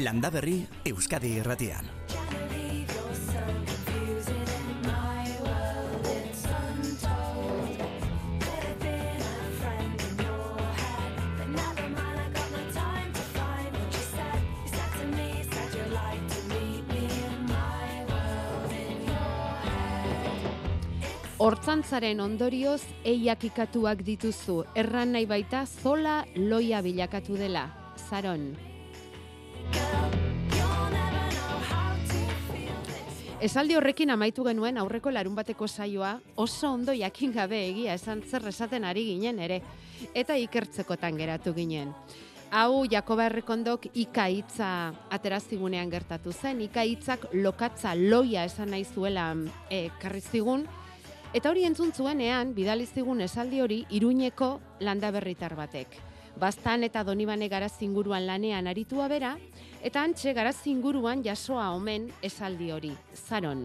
Landa Berri Euskadi Irratian. Hortzantzaren ondorioz eiak ikatuak dituzu, erran nahi baita zola loia bilakatu dela. Zaron. Esaldi horrekin amaitu genuen aurreko larun bateko saioa oso ondo jakin gabe egia esan zer esaten ari ginen ere, eta ikertzekotan geratu ginen. Hau Jakoba Errekondok ika hitza aterazigunean gertatu zen, ika hitzak lokatza loia esan nahi zuela e, karrizigun, Eta hori entzun zuenean, bidali zigun esaldi hori Iruñeko landaberritar batek. Bastan eta Donibane garaz inguruan lanean aritua bera, eta antxe garaz inguruan jasoa omen esaldi hori, zaron.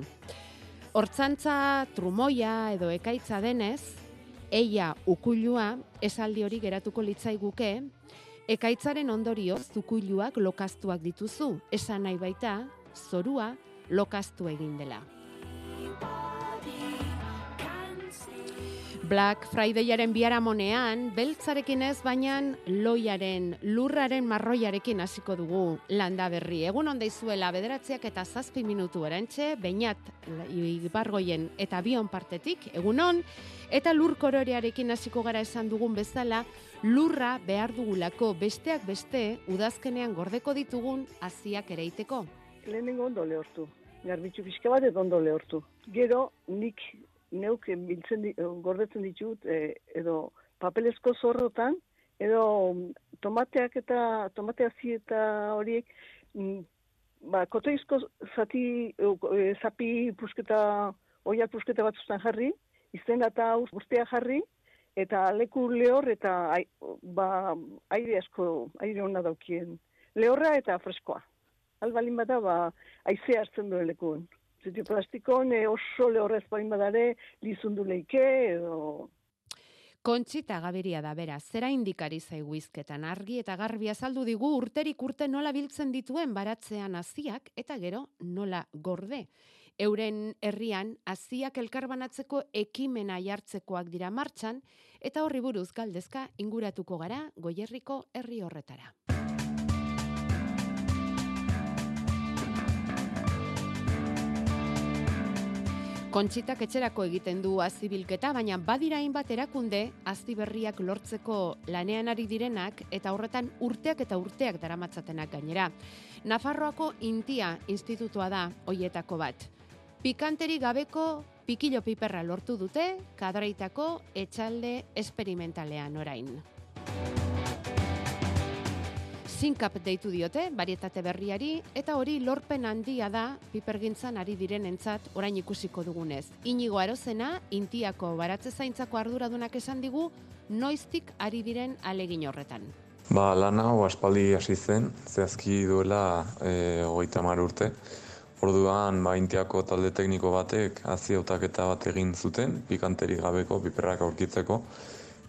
Hortzantza trumoia edo ekaitza denez, eia ukuilua esaldi hori geratuko litzaiguke, ekaitzaren ondorio zukuiluak lokaztuak dituzu, esan nahi baita, zorua lokaztu egin dela. Black Fridayaren biharamonean, beltzarekin ez baina loiaren, lurraren marroiarekin hasiko dugu landa berri. Egun onda izuela bederatziak eta zazpi minutu erantxe, bainat ibargoien eta bion partetik, egun on, eta lur kororearekin hasiko gara esan dugun bezala, lurra behar dugulako besteak beste udazkenean gordeko ditugun aziak ereiteko. Lehenengo ondo lehortu, garbitzu pixka bat edo ondo lehortu. Gero, nik neuk biltzen di, gordetzen ditut e, edo papelezko zorrotan edo mm, tomateak eta tomatea eta horiek mm, ba kotoizko zati e, zapi pusketa oiak pusketa batzutan jarri izen eta guztia jarri eta leku lehor eta ba aire asko aire ona daukien. Lehorra eta freskoa. Albalin bada ba aizea hartzen duen lekuen Ziti plastikon e, oso lehorrez bain badare, lizundu leike edo... Kontxita gaberia da bera, zera indikari zaigu izketan argi eta garbi azaldu digu urterik urte nola biltzen dituen baratzean aziak eta gero nola gorde. Euren herrian aziak elkarbanatzeko ekimena jartzekoak dira martxan eta horri buruz galdezka inguratuko gara goierriko herri horretara. Kontxitak etxerako egiten du azibilketa, baina badira hainbat erakunde azti berriak lortzeko lanean ari direnak eta horretan urteak eta urteak daramatzatenak gainera. Nafarroako Intia institutua da hoietako bat. Pikanteri gabeko pikilo piperra lortu dute, kadraitako etxalde esperimentalean orain. Sinkap deitu diote, barietate berriari, eta hori lorpen handia da pipergintzan ari direnentzat orain ikusiko dugunez. Inigo arozena, intiako baratze zaintzako arduradunak esan digu, noiztik ari diren alegin horretan. Ba, lana, o aspaldi hasi zen, zehazki duela e, hogeita mar urte. Orduan, ba, intiako talde tekniko batek hazi eta bat egin zuten, pikanteri gabeko piperrak aurkitzeko.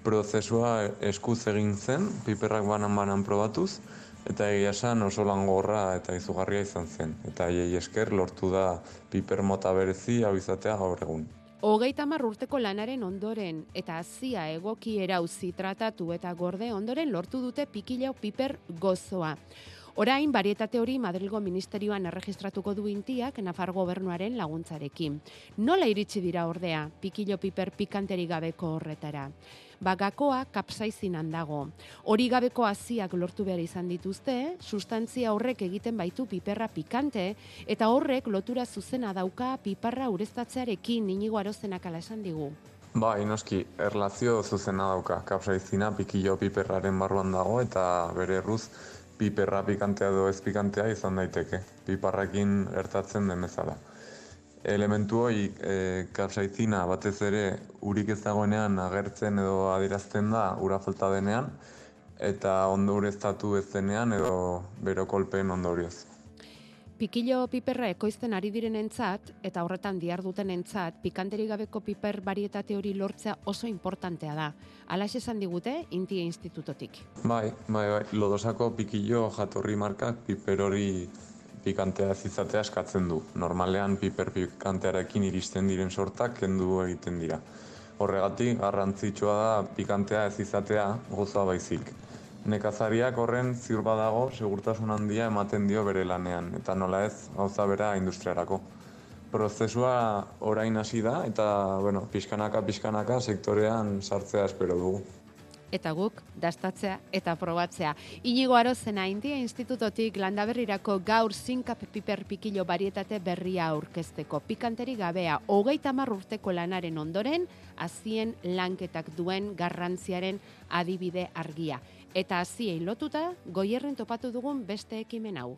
Prozesua eskuz egin zen, piperrak banan-banan probatuz, eta egia esan oso langorra eta izugarria izan zen. Eta eiei esker lortu da piper mota berezi hau izatea gaur egun. Hogeita urteko lanaren ondoren eta hazia egoki erauzi tratatu eta gorde ondoren lortu dute pikileo piper gozoa. Orain, barietate hori Madrilgo Ministerioan erregistratuko du intiak Nafar gobernuaren laguntzarekin. Nola iritsi dira ordea, pikilo piper pikanteri gabeko horretara? Bagakoa kapsaizinan dago. Hori gabeko hasiak lortu behar izan dituzte, sustantzia horrek egiten baitu piperra pikante, eta horrek lotura zuzena dauka piparra ureztatzearekin inigo arozenak ala esan digu. Ba, inoski, erlazio zuzena dauka. Kapsaizina pikillo piperraren barruan dago eta bere erruz piperra pikantea edo ez pikantea izan daiteke. Piparrakin ertatzen den bezala elementu hori e, kapsaizina batez ere urik ez dagoenean agertzen edo adirazten da ura falta denean eta ondo ureztatu ez denean edo bero kolpeen ondorioz. pikillo piperra ekoizten ari direnentzat eta horretan dihar dutenentzat pikanteri gabeko piper varietate hori lortzea oso importantea da. Alax esan digute Intia Institutotik. Bai, bai, bai, lodosako pikillo jatorri markak piper hori pikantea ez izatea eskatzen du. Normalean piper pikantearekin iristen diren sortak kendu egiten dira. Horregatik garrantzitsua da pikantea ez izatea gozoa baizik. Nekazariak horren ziur badago segurtasun handia ematen dio bere lanean eta nola ez gauza bera industriarako. Prozesua orain hasi da eta bueno, pixkanaka pixkanaka sektorean sartzea espero dugu eta guk dastatzea eta probatzea. Inigo Arozena India Institutotik landaberrirako gaur zinkap piper pikilo barietate berria aurkezteko pikanteri gabea hogeita urteko lanaren ondoren azien lanketak duen garrantziaren adibide argia. Eta aziei lotuta goierren topatu dugun beste ekimen hau.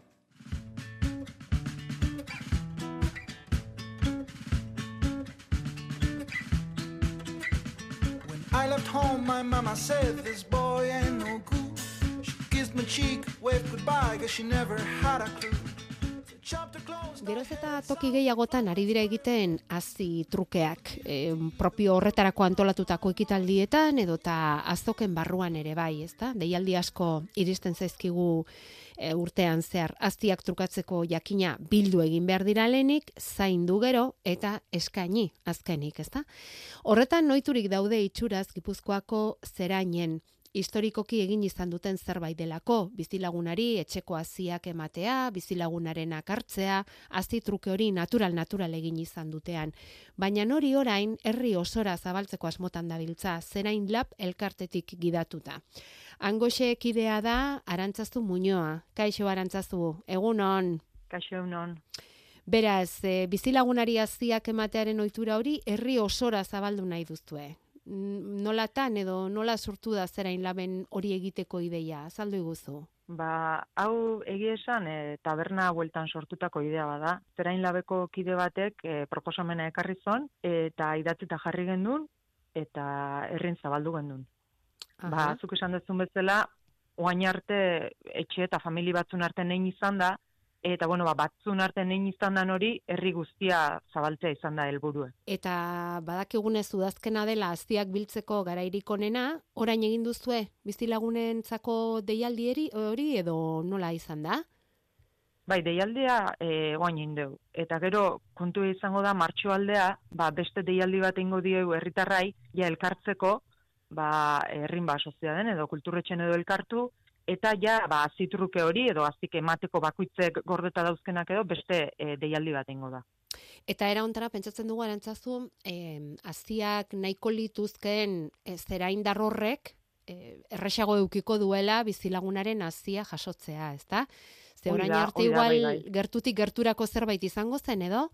I left home, my mama said, this boy ain't no good. She kissed my cheek, waved goodbye, guess she never had a clue. Geroz eta toki gehiagotan ari dira egiten hazi trukeak, e, propio horretarako antolatutako ekitaldietan edo ta azoken barruan ere bai, ezta? Deialdi asko iristen zaizkigu e, urtean zehar aztiak trukatzeko jakina bildu egin behar dira lehenik, zaindu gero eta eskaini azkenik, ezta? Horretan noiturik daude itxuraz Gipuzkoako zerainen historikoki egin izan duten zerbait delako, bizilagunari etxeko haziak ematea, bizilagunaren akartzea, hazi truke hori natural natural egin izan dutean. Baina nori orain herri osora zabaltzeko asmotan dabiltza, zerain lab elkartetik gidatuta. Angoxe ekidea da Arantzazu Muñoa. Kaixo Arantzazu, egunon. Kaixo egunon. Beraz, e, bizilagunari haziak ematearen ohitura hori herri osora zabaldu nahi duztue nolatan edo nola sortu da zerain laben hori egiteko ideia, azaldu iguzu? Ba, hau egia esan e, taberna bueltan sortutako idea bada. Zerain labeko kide batek e, proposamena ekarri zon eta idatzita jarri gendun eta herrin zabaldu gendun. Ba, zuk esan dezun bezala, oain arte etxe eta famili batzun arte nein izan da, eta bueno, ba, batzun arte nein izan dan hori, herri guztia zabaltzea izan da helburua. Eta badakigunez udazkena dela aztiak biltzeko garairik onena, orain egin duzue bizilagunentzako deialdieri hori edo nola izan da? Bai, deialdia e, oain indeu. Eta gero, kontu izango da, martxo aldea, ba, beste deialdi bat ingo diegu herritarrai, ja elkartzeko, ba, herrin ba, den, edo kulturretxen edo elkartu, eta ja ba azitruke hori edo azik emateko bakuitzek gordeta dauzkenak edo beste e, deialdi bat ingo da. Eta era ontara pentsatzen dugu arantzazu, eh, aziak nahiko lituzkeen e, zera indarrorrek eh, erresago eukiko duela bizilagunaren azia jasotzea, ezta? Ze orain arte igual bai, bai. gertutik gerturako zerbait izango zen edo?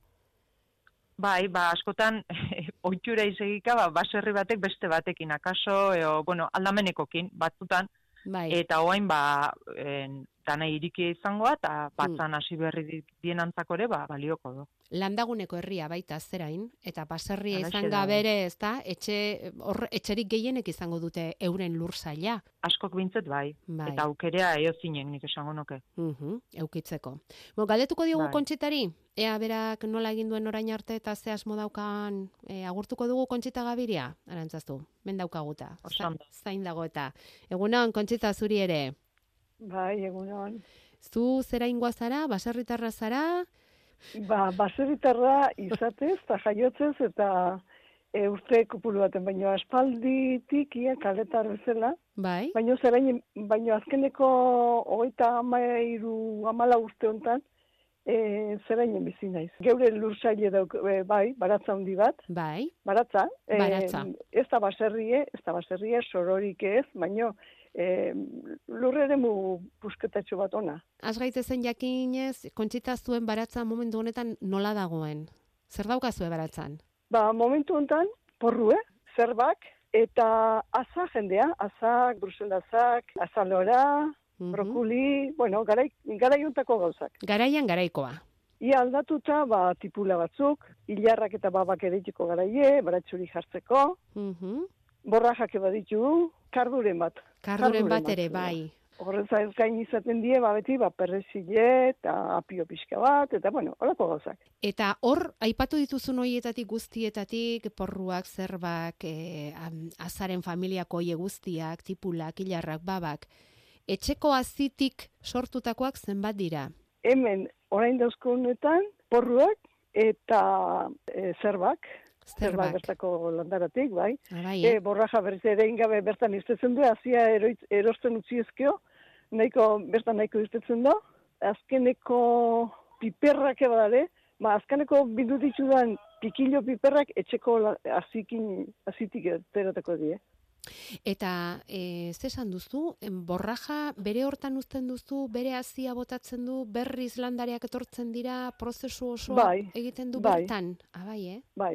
Bai, ba, askotan, oitura izegika, ba, baserri batek beste batekin, akaso, eo, bueno, aldamenekokin, batzutan, Bai. Eta hoain ba en, dana irikia izangoa eta batzan hasi berri dien antzakore ba balioko do. Landaguneko herria baita zerain eta baserria izan gabere, ezta? Etxe hor etxerik gehienek izango dute euren lur saila. Askok bintzet bai. bai. Eta aukerea eozinen nik esango nuke. Mhm, eukitzeko. Bo galdetuko diogu bai. kontxitari, ea berak nola egin duen orain arte eta ze asmo daukan e, agurtuko dugu kontxita gabiria, arantzaztu, ben daukaguta. Zain dago eta. Egunon, kontxita zuri ere. Bai, egunon. Zu zera zara, baserritarra zara? Ba, baserritarra izatez, eta jaiotzez, eta e, urte kupulu baten, baino aspalditik ia kaletar bezala. Bai. Baino zerain, baino azkeneko hogeita amairu amala uste hontan, e, zerainen bizi naiz. Geure lursaile dauk, e, bai, baratza handi bat. Bai. Baratza. E, baratza. Ez da baserrie, ez da baserrie, sororik ez, baino, e, lurrere mu pusketatxo bat ona. Az gaitezen jakinez, kontxita zuen baratza momentu honetan nola dagoen? Zer daukazue baratzan? Ba, momentu honetan, porru, eh? Zerbak, eta aza jendea, azak, bruselazak, azalora, mm brokuli, bueno, garai, garaiuntako gauzak. Garaian garaikoa. Ia aldatuta, ba, tipula batzuk, hilarrak eta babak ereitiko garaie, baratxuri jartzeko, mm -hmm. Borra jake baditu, karduren bat. Karduren bat ere, bai. Horrez ez gain izaten die, ba, beti, ba, perrezile eta apio pixka bat, eta, bueno, horako gauzak. Eta hor, aipatu dituzun hoietatik guztietatik, porruak, zerbak, e, azaren familiako hoie guztiak, tipulak, hilarrak, babak, etxeko azitik sortutakoak zenbat dira? Hemen, orain dauzko honetan, porruak eta e, zerbak, zerbak Zerbak. bertako landaratik, bai. Ah, bai, E, eh? borraja berriz ere ingabe bertan iztetzen du, eroitz, erosten utzi ezkeo, nahiko, bertan nahiko iztetzen da. Azkeneko piperrak ebadare, ba, azkeneko bildu ditudan pikilo piperrak etxeko azikin, azitik teratako die. Eta e, ze esan duzu, borraja bere hortan uzten duzu, bere hazia botatzen du, berriz landareak etortzen dira, prozesu osoa Bai, egiten du bai. bertan. Ah, bai, eh? Bai,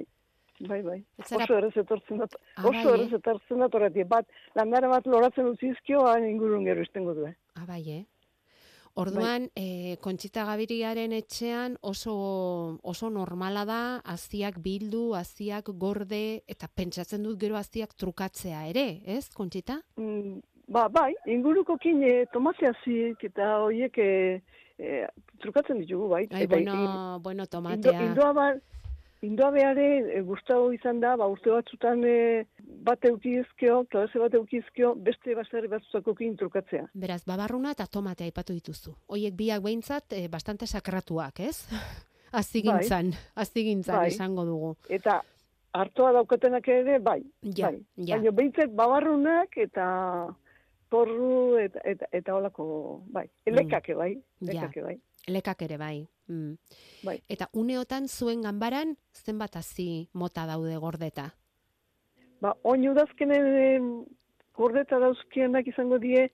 bai, bai. Ez zara- Oso errez etortzen dut, Ah, oso bai, eh? errez etortzen dut horretik, bat, landara bat loratzen utzi izkio, han ingurun gero iztengo du, eh? Ah, bai, eh? Orduan, eh, Kontxita Gabiriaren etxean oso, oso normala da aziak bildu, aziak gorde, eta pentsatzen dut gero aziak trukatzea ere, ez, Kontxita? Mm, ba, bai, inguruko kine tomateazik eta horiek e, e, trukatzen ditugu, bai. Ai, Eta bueno, bueno, Indo, tomatea. indoa ba, indoa beare e, gustavo izan da, ba, urte batzutan e, bat eukizkio, klase bat eukizkio, beste baserri batzutako kin trukatzea. Beraz, babarruna eta tomatea aipatu dituzu. Hoiek biak behintzat eh, bastante sakratuak, ez? Azigintzan, azigintzan Bai. esango dugu. Eta hartoa daukatenak ere, bai. Ja, bai. ja. Baina behintzat babarrunak eta porru eta, eta, eta olako, bai. Elekake, bai. Mm. Ja. Elekake, bai. Lekak ere bai. Mm. Bai. Eta uneotan zuen ganbaran zenbat hazi mota daude gordeta. Ba, oin udazkenen gordeta dauzkienak izango die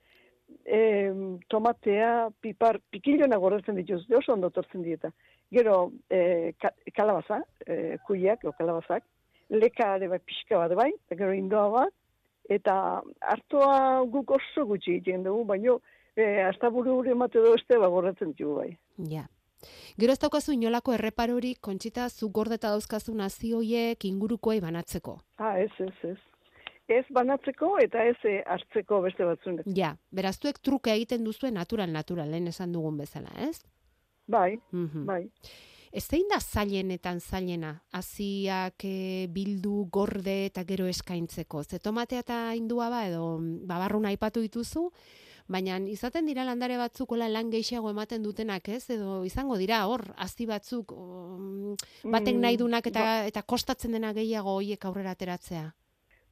em, tomatea, pipar, pikilona gordetzen dituz, oso ondo tortzen dieta. Gero, e, ka, kalabaza, e, kuiak, o kalabazak, leka ere bai pixka bat bai, gero indoa bat, eta hartoa guk oso gutxi egiten dugu, baino, e, hasta buru buru emate du este, ba, gordetzen ditugu bai. Ja. Gero ez daukazu inolako erreparorik, kontxita, zu gordeta dauzkazu nazioiek ingurukoei banatzeko. Ah, ez, ez, ez. Ez banatzeko eta ez e, hartzeko beste batzuen. Ja, beraztuek truke egiten duzue natural natural, lehen esan dugun bezala, ez? Bai, Mhm. bai. Ez zein da zailenetan zailena, aziak e, bildu, gorde eta gero eskaintzeko. Ze tomatea eta indua ba, edo mm, babarruna aipatu dituzu, baina izaten dira landare batzuk hola lan gehiago ematen dutenak, ez? Edo izango dira hor, azi batzuk um, batek Mm, nahi dunak eta, ba- eta kostatzen dena gehiago hoiek aurrera ateratzea.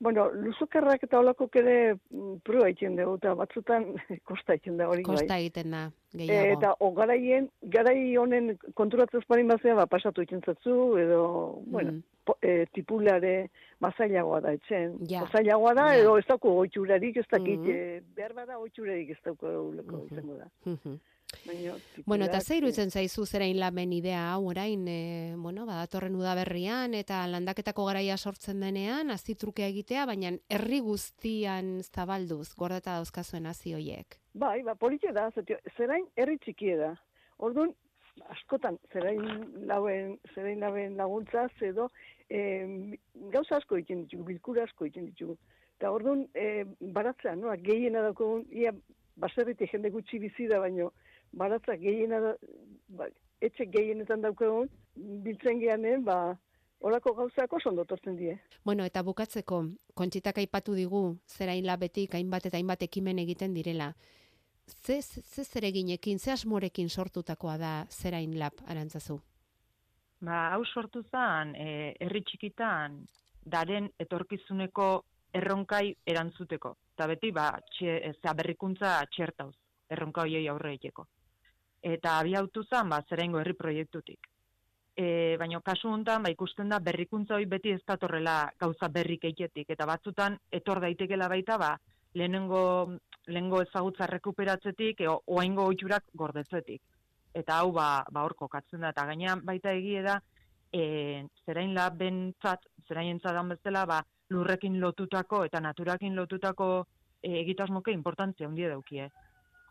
Bueno, luzukerrak eta olakok ere mm, prua egiten dugu, eta batzutan kosta egiten da hori Kosta bai. egiten da E, gehiago. eta o garaien, garai honen konturatzen esparin bazea, ba, pasatu egiten zatzu, edo, bueno, Mm. po, e, tipulare mazailagoa da etxen. Ja. Mazailagoa da, Ja. edo ez dauko oitxurarik, ez dakit, Mhm. e, behar bada oitxurarik ez dauko euleko Mhm. izango da. Mhm. Baina, Bueno, eta ze iruditzen zaizu zerain lamen idea hau orain, e, bueno, badatorren udaberrian eta landaketako garaia sortzen denean, azitruke egitea, baina herri guztian zabalduz, gordeta dauzkazuen hazi hoiek. Bai, ba, politia da, zetio, zerain herri txikia da. Orduan, askotan, zerain lauen, zerain lauen laguntzaz, edo, e, gauza asko egiten ditugu, bilkura asko egiten ditugu. Eta orduan, e, baratzea, noa, gehiena daukagun, ia, baserritik jende gutxi bizi da, baino, baratza gehiena ba, etxe gehienetan daukagun, biltzen geanen, ba, Olako gauzak oso ondo tortzen die. Bueno, eta bukatzeko, kontxitak aipatu digu, zerain labetik hainbat eta hainbat ekimen egiten direla. Ze, ze, ze zereginekin, ze asmorekin sortutakoa da zerain lab, arantzazu? Ba, hau sortu zen, e, herri txikitan, daren etorkizuneko erronkai erantzuteko. Eta beti, ba, txe, za berrikuntza txertauz, erronka hoiei aurre egiteko. Eta abiautu zen, ba, zeraingo herri proiektutik. E, baina kasu honetan, ba, ikusten da, berrikuntza hori beti ez datorrela gauza berrik eitetik. Eta batzutan, etor daitekela baita, ba, lehenengo, lehenengo ezagutza rekuperatzetik, e, oaingo oitxurak gordetzetik eta hau ba, ba hor kokatzen da, eta gainean baita egie da, e, zerain labentzat, zerain entzadan bezala, ba, lurrekin lotutako eta naturakin lotutako e, egitasmoke importantzia handie daukie.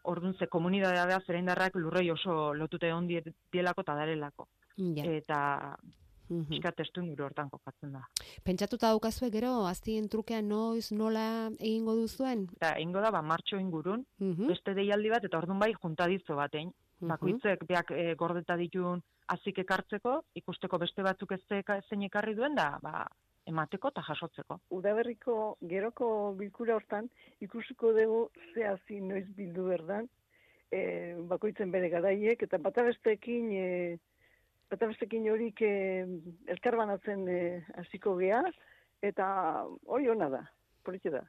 Orduan ze komunidadea da zeraindarrak lurrei oso lotute handi dielako eta darelako. Ja. Eta pixka testu inguru hortan kokatzen da. Pentsatuta daukazue gero aztien trukean noiz nola egingo duzuen? Eta ingo da, ba, martxo ingurun, Mhm. beste deialdi bat, eta orduan bai juntadizo batein. Mhm. Bakoitzek beak e, gordeta ditun azik ekartzeko, ikusteko beste batzuk ez zein ekarri duen da, ba, emateko eta jasotzeko. Udaberriko geroko bilkura hortan ikusiko dugu ze hasi noiz bildu berdan, e, bakoitzen bere garaiek, eta bata besteekin, e, bata besteekin horik e, elkarbanatzen e, hasiko gea, eta hori ona da, politxe da.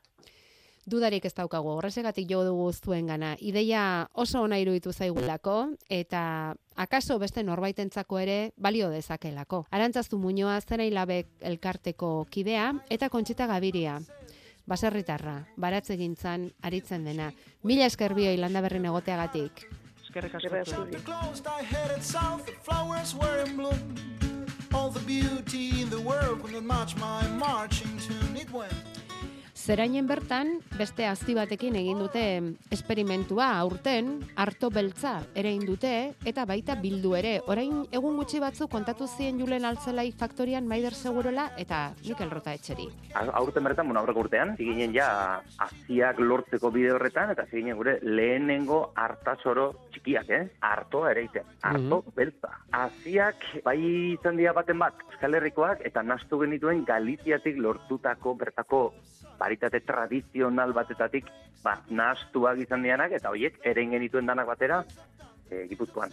Dudarik ez daukagu, horrezegatik jo dugu zuen gana. Ideia oso ona iruditu zaigulako, eta akaso beste norbaitentzako ere balio dezakelako. Arantzaztu muñoa zera hilabek elkarteko kidea, eta kontxita gabiria. Baserritarra, baratze gintzan, aritzen dena. Mila esker bioi landa berrin egoteagatik. Eskerrik asko. The. All the beauty in the world could not match my marching tune. It went. Zerainen bertan, beste azti batekin egin dute esperimentua aurten, harto beltza ere egin dute, eta baita bildu ere. Orain egun gutxi batzu kontatu zien Julen Altzelai faktorian Maider Segurola eta Mikel Rota etxeri. Aurten bertan, bueno, aurreko urtean, ziginen ja aziak lortzeko bide horretan, eta ziginen gure lehenengo hartasoro txikiak, eh? Artoa ere iten, arto beltza. Aziak bai izan dira baten bat, Euskal Herrikoak, eta nastu genituen Galiziatik lortutako bertako baritate tradizional batetatik, ba, nahastuak izan dianak, eta horiek eren genituen danak batera, e, Gipuzkoan.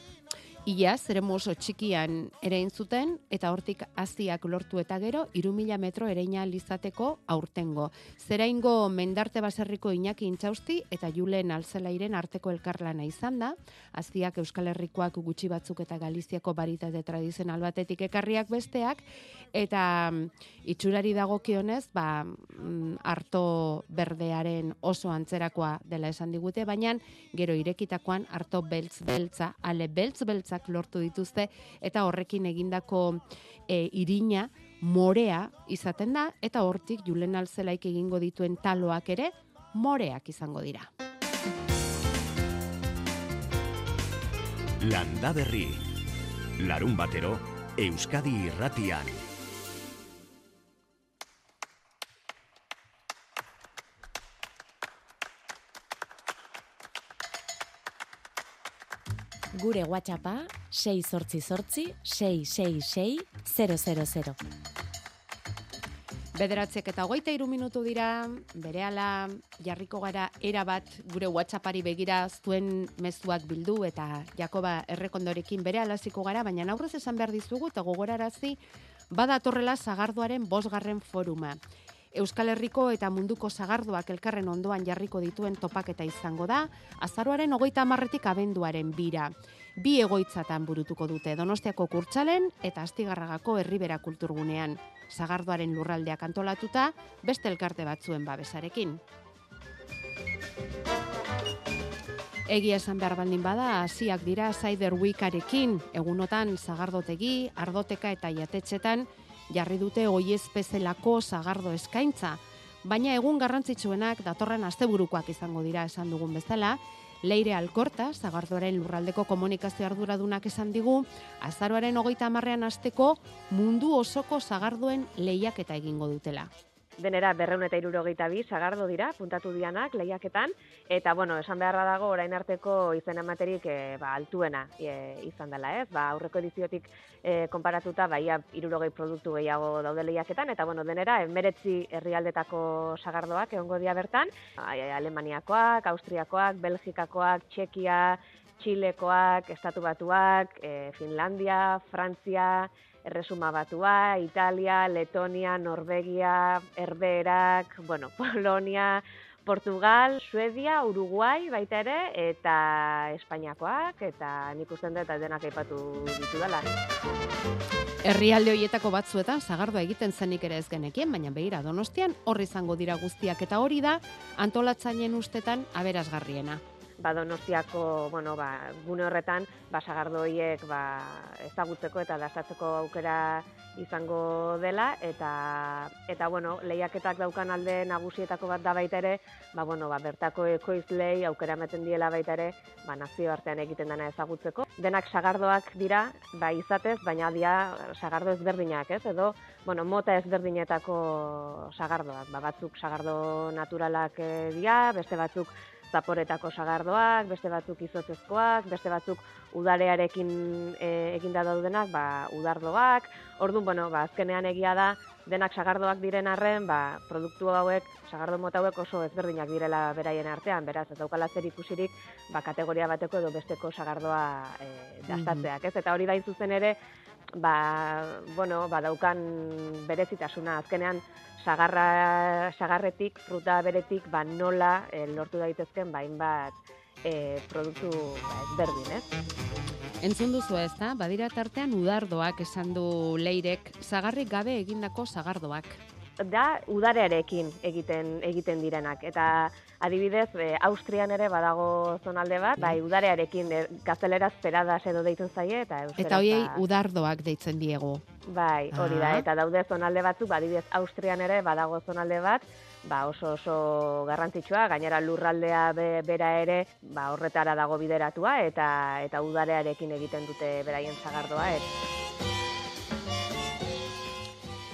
Ia, zeremu oso txikian ere egin zuten, eta hortik aziak lortu eta gero, irumila metro ereina lizateko aurtengo. Zeraingo mendarte baserriko Iñaki Intxausti eta Julen Altzelairen arteko elkarlana izan da, aziak Euskal Herrikoak gutxi batzuk eta Galiziako baritate tradizional batetik ekarriak besteak, eta mm, itxurari dagokionez, ba, mm, arto berdearen oso antzerakoa dela esan digute, baina gero irekitakoan arto beltz beltza, ale beltz beltzak lortu dituzte, eta horrekin egindako e, irina morea izaten da, eta hortik Julen Alzelaik egingo dituen taloak ere moreak izango dira. Landa Berri. Larun batero, Euskadi irratian. Gure WhatsAppa 688 666 000. Bederatzek eta hogeita iru minutu dira, berehala jarriko gara era bat gure WhatsAppari begira zuen mezuak bildu eta Jakoba errekondorekin bere alaziko gara, baina aurrez esan behar dizugu eta gogorarazi badatorrela zagardoaren bosgarren foruma. Euskal Herriko eta munduko zagardoak elkarren ondoan jarriko dituen topaketa izango da, azaroaren hogeita amarretik abenduaren bira. Bi egoitzatan burutuko dute Donostiako kurtsalen eta Astigarragako herribera kulturgunean. Zagardoaren lurraldeak antolatuta, beste elkarte batzuen babesarekin. Egia esan behar baldin bada, hasiak dira Cider Weekarekin, egunotan zagardotegi, ardoteka eta jatetxetan jarri dute oiez pezelako zagardo eskaintza. Baina egun garrantzitsuenak datorren asteburukoak izango dira esan dugun bezala, Leire Alkorta, zagardoaren lurraldeko komunikazio arduradunak esan digu, azaroaren hogeita hamarrean asteko mundu osoko zagardoen lehiaketa egingo dutela. Denera berreun eta irurogeita bi sagardo dira, puntatu dianak, lehiaketan, eta, bueno, esan beharra dago, orain arteko izen ematerik e, ba, altuena e, izan dela, ez? Ba, aurreko ediziotik e, konparatuta, baia irurogei produktu gehiago daude lehiaketan, eta, bueno, denera, emeretzi herrialdetako sagardoak egongo dira bertan, Alemaniakoak, Austriakoak, Belgikakoak, Txekia, Txilekoak, Estatu Batuak, e, Finlandia, Frantzia, Erresuma Batua, Italia, Letonia, Norvegia, Herberak, bueno, Polonia, Portugal, Suedia, Uruguai baita ere, eta Espainiakoak, eta nik usten dut denak aipatu ditu dela. Herrialde hoietako batzuetan zagardoa egiten zenik ere ez genekien, baina begira Donostian horri izango dira guztiak eta hori da antolatzaileen ustetan aberasgarriena. Ba, donostiako, bueno, ba, gune horretan, ba, sagardo horiek ba, ezagutzeko eta dastatzeko aukera izango dela, eta, eta bueno, lehiaketak daukan alde nagusietako bat da baita ere, ba, bueno, ba, bertako ekoizlei aukera meten diela baita ere, ba, nazio artean egiten dena ezagutzeko. Denak sagardoak dira, ba, izatez, baina dia sagardo ezberdinak, ez? Edo, bueno, mota ezberdinetako sagardoak, ba, batzuk sagardo naturalak eh, dira, beste batzuk zaporetako sagardoak, beste batzuk izotzezkoak, beste batzuk udarearekin e, eginda daudenak, ba, udardoak. Orduan, bueno, ba, azkenean egia da, denak sagardoak diren arren, ba, produktu hauek, sagardo mota hauek oso ezberdinak direla beraien artean, beraz, ez daukala zer ikusirik, ba, kategoria bateko edo besteko sagardoa e, dastatzeak, ez? Eta hori da zuzen ere, ba, bueno, ba, daukan berezitasuna, azkenean, sagarra, sagarretik, fruta beretik, ba, nola e, lortu daitezken bain bat e, produktu ba, ezberdin, ez? Entzun duzu ez da, badira tartean udardoak esan du leirek, zagarrik gabe egindako zagardoak. Da, udarearekin egiten egiten direnak. Eta adibidez, e, Austrian ere badago zonalde bat, bai, udarearekin e, gazteleraz peradas edo deitzen zaie, eta euskaraz... Eta hoiei udardoak deitzen diegu. Bai, hori da, Ah. eta daude zonalde batzuk, badibidez Austrian ere badago zonalde bat, ba oso oso garrantzitsua, gainera lurraldea be, bera ere, ba horretara dago bideratua eta eta udarearekin egiten dute beraien sagardoa et.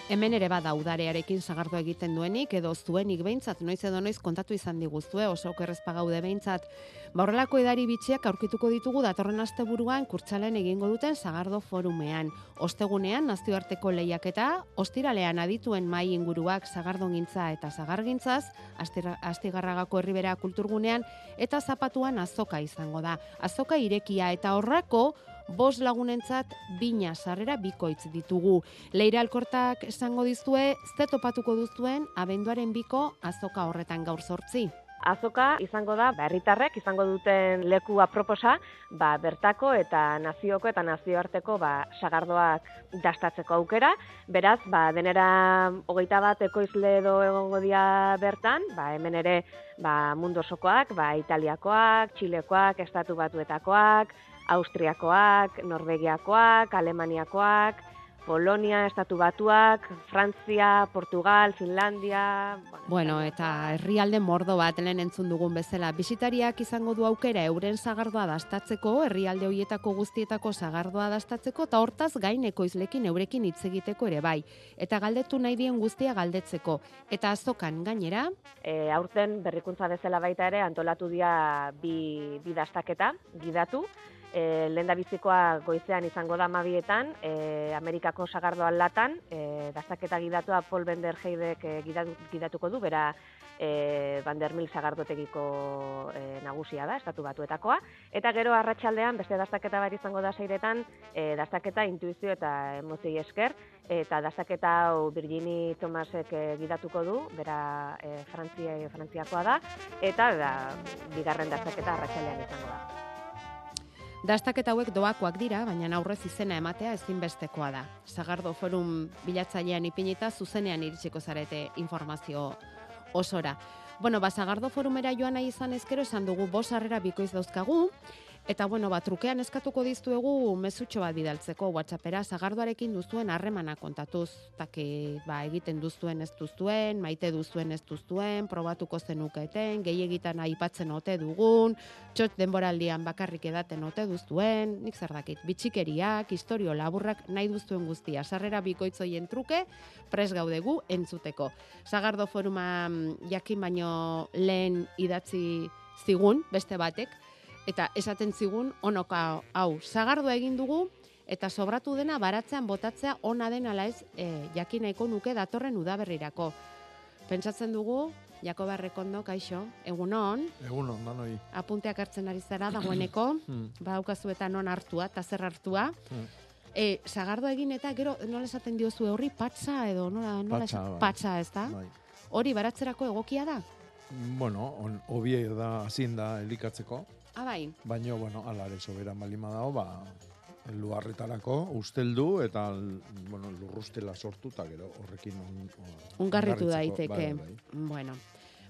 Hemen ere bada udarearekin sagardo egiten duenik, edo zuenik behintzat, noiz edo noiz kontatu izan diguztue, oso okerrezpa gaude behintzat. Ba horrelako edari bitxiak aurkituko ditugu datorren asteburuan kurtsalen egingo duten sagardo forumean. Ostegunean nazioarteko lehiaketa, ostiralean adituen mai inguruak sagardongintza eta sagargintzaz, astigarragako herribera kulturgunean, eta zapatuan azoka izango da. Azoka irekia eta horrako Bos lagunentzat bina sarrera bikoitz ditugu. Leira alkortak esango dizue, ze topatuko duzuen abenduaren biko azoka horretan gaur sortzi. Azoka izango da, ba, herritarrek izango duten leku aproposa, ba, bertako eta nazioko eta nazioarteko ba, sagardoak dastatzeko aukera. Beraz, ba, denera hogeita bat ekoizle edo egongo dira bertan, ba, hemen ere ba, mundu osokoak, ba, italiakoak, txilekoak, estatu batuetakoak, austriakoak, norvegiakoak, alemaniakoak, Polonia, estatu batuak, Frantzia, Portugal, Finlandia... Bueno, eta herrialde mordo bat lehen entzun dugun bezala. Bisitariak izango du aukera euren sagardoa dastatzeko, herrialde hoietako guztietako sagardoa dastatzeko, eta hortaz gain ekoizlekin eurekin hitz egiteko ere bai. Eta galdetu nahi dien guztia galdetzeko. Eta azokan gainera, E, aurten berrikuntza bezala baita ere antolatu dira bi, bi dastaketa, gidatu. E, lehen bizikoa goizean izango da mabietan, e, Amerikako sagardoan latan, e, dastaketa gidatua Paul Bender Heidek e, gidatu, gidatuko du, bera e, Vandermil sagardotegiko e, nagusia da, estatu batuetakoa. Eta gero arratsaldean beste dastaketa bat izango da seiretan, e, dastaketa intuizio eta emozioi esker, eta dastaketa hau Virginie Thomasek e, gidatuko du, bera e, Frantzia, Frantziakoa da, eta da, bigarren dastaketa arratsaldean izango da. Dastaketa hauek doakoak dira, baina aurrez izena ematea ezinbestekoa da. Sagardo forum bilatzailean ipinita zuzenean iritsiko zarete informazio osora. Bueno, ba, Sagardo forumera joan nahi izan ezkero esan dugu bos harrera bikoiz dauzkagu, eta bueno, ba, trukean eskatuko dizuegu mezutxo bat bidaltzeko WhatsAppera Sagardoarekin duzuen harremana kontatuz, taki, ba, egiten duzuen ez duzuen, maite duzuen ez duzuen, probatuko zenuketen, gehiagitan aipatzen ote dugun, txot denboraldian bakarrik edaten ote duzuen, nik zer dakit, bitxikeriak, historio laburrak nahi duzuen guztia, sarrera bikoitzoien truke, pres gaude gu entzuteko. Sagardo foruma mm, jakin baino lehen idatzi zigun, beste batek, eta esaten zigun onoka hau, sagardoa egin dugu, eta sobratu dena baratzean botatzea ona den ala ez e, jakin nahiko nuke datorren udaberrirako. Pentsatzen dugu, Jakoba Rekondo, kaixo, egun on, Egun on, danoi. apunteak hartzen ari zara dagoeneko, Hmm. badaukazu eta non hartua, eta zer hartua. Hmm. E, sagardo egin eta gero nola esaten diozu horri patsa edo nola, nola Patsa, esaten- bai. patsa ez da? Bai. Hori baratzerako egokia da? Bueno, on, obie da, hazin da elikatzeko, Ah, bai. baina, bueno, alare soberan balima dago, ba, luarretarako usteldu eta, bueno, lurrustela sortu, eta gero horrekin on, Ungarritu daiteke. Bai, bai. Bueno,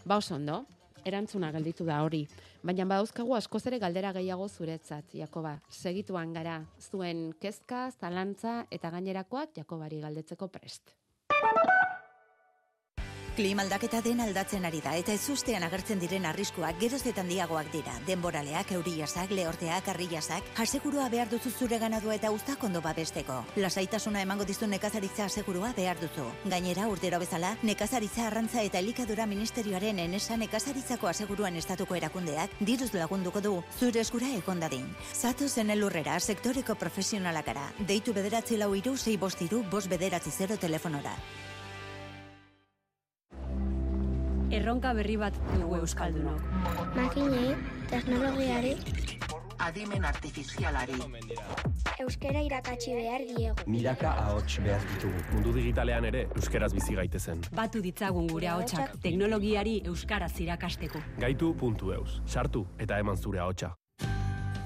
ba oso ondo, erantzuna gelditu da hori. Baina badauzkagu askoz ere galdera gehiago zuretzat, Jakoba. Segituan gara, zuen kezka, zalantza eta gainerakoak Jakobari galdetzeko prest. Klima aldaketa den aldatzen ari da eta ezustean agertzen diren arriskuak geroz eta handiagoak dira. Denboraleak, euriasak, lehorteak, arriasak, asegurua behar duzu zure ganadua eta uztak ondo babesteko. Lasaitasuna emango dizu nekazaritza asegurua behar duzu. Gainera, urtero bezala, nekazaritza arrantza eta elikadura ministerioaren enesa nekazaritzako aseguruan estatuko erakundeak diruz lagunduko du zure eskura egon dadin. Zatu zen elurrera sektoreko profesionalakara. Deitu bederatzi lau iru, sei bostiru, bost bederatzi zero telefonora. Erronka berri bat dugu Euskaldunok. Makinei, teknologiari, Adimen artifizialari. euskera irakatsi behar diegu. Milaka ahots behar ditugu. Mundu digitalean ere euskeraz bizi gaitezen. Batu ditzagun gure ahotsak teknologiari euskaraz irakasteko. Gaitu.eus. Sartu eta eman zure ahotsa.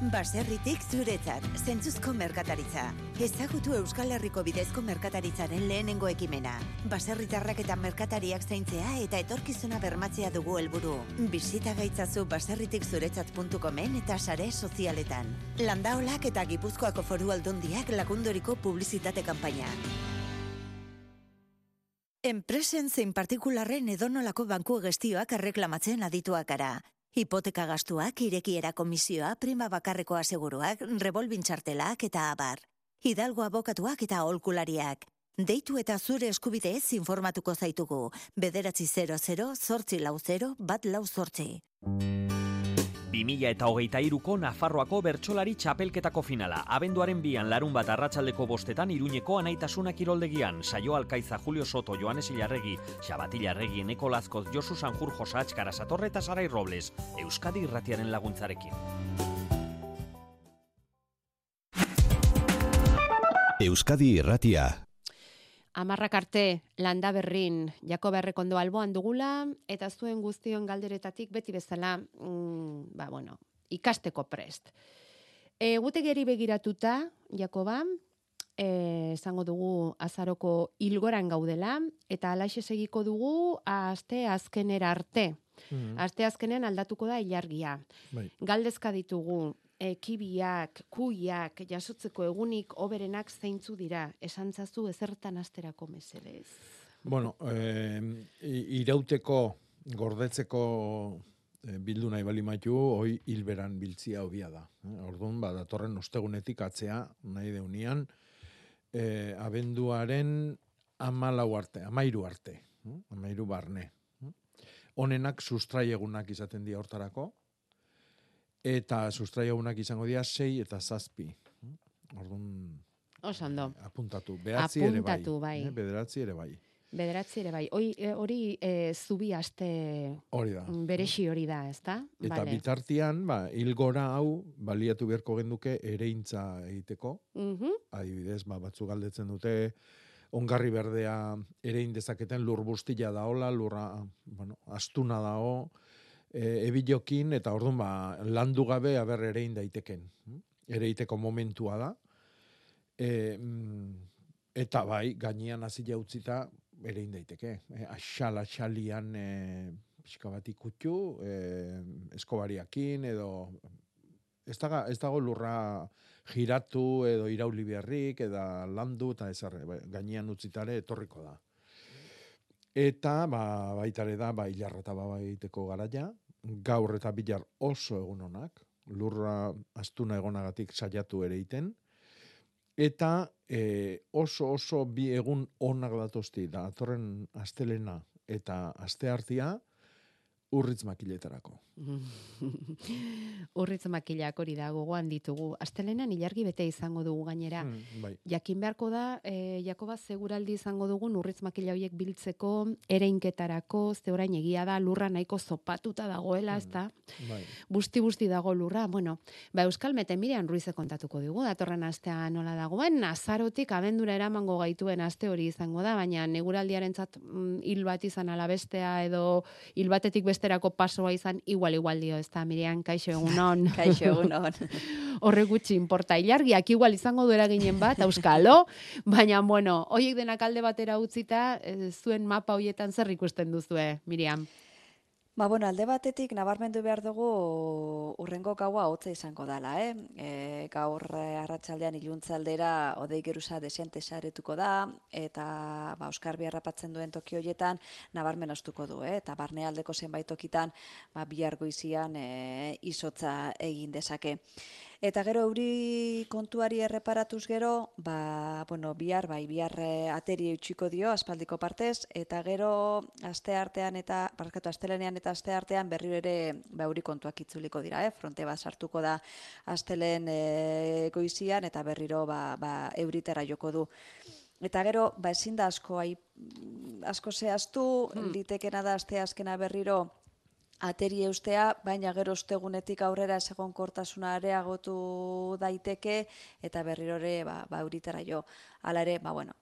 Baserritik zuretzat, zentzuzko merkataritza. Ezagutu Euskal Herriko bidezko merkataritzaren lehenengo ekimena. Baserritarrak eta merkatariak zaintzea eta etorkizuna bermatzea dugu helburu. Bisita gaitzazu baserritik zuretzat.comen eta sare sozialetan. Landaolak eta Gipuzkoako foru aldundiak lagundoriko publizitate kanpaina. Enpresen zein partikularren edonolako banku gestioak erreklamatzen adituak gara. Hipoteka gastuak, irekiera komisioa, prima bakarreko aseguruak, revolvin txartelak eta abar. Hidalgo abokatuak eta aholkulariak. Deitu eta zure eskubideez informatuko zaitugu. Bederatzi 00, zortzi lau 0, bat lau zortzi. 2000 eta hogeita iruko Nafarroako bertsolari txapelketako finala. Abenduaren bian larun bat arratsaldeko bostetan iruñeko anaitasuna kiroldegian. Saio Alkaiza, Julio Soto, Joanes Ilarregi, Xabati Ilarregi, Eneko Lazkoz, Josu Sanjur, Josatx, Karasatorre eta Sarai Robles. Euskadi irratiaren laguntzarekin. Euskadi irratia. Amarrak arte, landa berrin, Jakoba Errekondo alboan dugula, eta zuen guztion galderetatik beti bezala, mm, ba, bueno, ikasteko prest. E, gutegeri begiratuta, Jakoba, e, esango dugu azaroko ilgoran gaudela, eta alaxe segiko dugu aste azkenera arte. Mm. Aste azkenean aldatuko da ilargia. Bai. Galdezka ditugu, ekibiak, kuiak, jasotzeko egunik oberenak zeintzu dira. Esantzazu ezertan asterako mesedez. Bueno, i- irauteko, gordetzeko eh, bildu nahi bali maitu, hoi hilberan biltzia hobia da. Eh? Orduan, ba, datorren ostegunetik atzea, nahi deunian, eh, abenduaren amalau arte, amairu arte, amairu barne. Honenak sustraiegunak izaten dira hortarako, eta sustraiegunak izango dira sei eta zazpi. eh? Orduan, Oso ondo. apuntatu. Behatzi ere bai. Bai. Eh? Bederatzi ere bai. Bederatzi ere bai. Hoi, e, hori e, zubi aste Hori da. beresi hori da, ezta? Eta Vale. bitartian, ba, hilgora hau baliatu beharko genduke ereintza egiteko. Mhm. Adibidez, ba, batzuk galdetzen dute ongarri berdea erein dezaketen lur bustila daola, lurra, bueno, astuna dago, e, ebilokin, eta orduan ba, landu gabe aber erein daiteken. Ereiteko momentua da. E, mm, eta bai, gainean hasi utzita erein daiteke. E, axala xalian e, pixka bat ikutxu, e, eskobariakin edo ez, daga, ez dago lurra giratu edo irauli beharrik eta landu eta ezarre, bai, gainean utzitare etorriko da. Eta ba, baitare da, ba, hilarra eta baba egiteko garaia, gaur eta bilar oso egun onak, lurra astuna egonagatik saiatu ere iten, eta e, oso oso bi egun onak datozti, da atorren astelena eta aste hartia, urritz makiletarako. Urritz makilak hori da gogoan ditugu. Astelenan ilargi bete izango dugu gainera. Mm, bai. Jakin beharko da, e, Jakoba seguraldi izango dugun urritz makila horiek biltzeko, ereinketarako, ze orain egia da lurra nahiko zopatuta dagoela, ez da? Bai. Busti-busti dago lurra. Bueno, ba Euskal Mete Miriam Ruize kontatuko digu, datorren astea nola dagoen, azarotik abendura eramango gaituen aste hori izango da, baina neguraldiarentzat mm, hil bat izan ala bestea edo hil batetik besterako pasoa izan igual igual dio, ez da, Miriam, kaixo egunon. Kaixo egunon. Horre gutxi importa. Ilargiak igual izango duera ginen bat, auskalo, baina, bueno, hoiek denak alde batera utzita, eh, zuen mapa hoietan zer ikusten duzue, Miriam? Ba, bueno, alde batetik nabarmendu behar dugu urrengo gaua hotza izango dela, eh? E, gaur eh, arratsaldean iluntzaldera odei geruza desente saretuko da eta ba Oskar Biarrapatzen duen toki hoietan nabarmen ostuko du, eh? Eta barnealdeko zenbait tokitan ba bihar goizian e, izotza egin dezake. Eta gero euri kontuari erreparatuz gero, ba, bueno, bihar, bai, bihar eh, ateri eutxiko dio, aspaldiko partez, eta gero aste artean eta, barkatu, astelenean eta aste artean berriro ere ba, euri kontuak itzuliko dira, eh? fronte bat sartuko da astelen e, goizian, eta berriro ba, ba, euritera joko du. Eta gero, ba, ezin da asko, ai, asko zehaztu, hmm. litekena da aste azkena berriro, ateri eustea, baina gero ostegunetik aurrera egon kortasuna areagotu daiteke, eta berrirore ba, ba euritara jo. Hala ere, ba, bueno,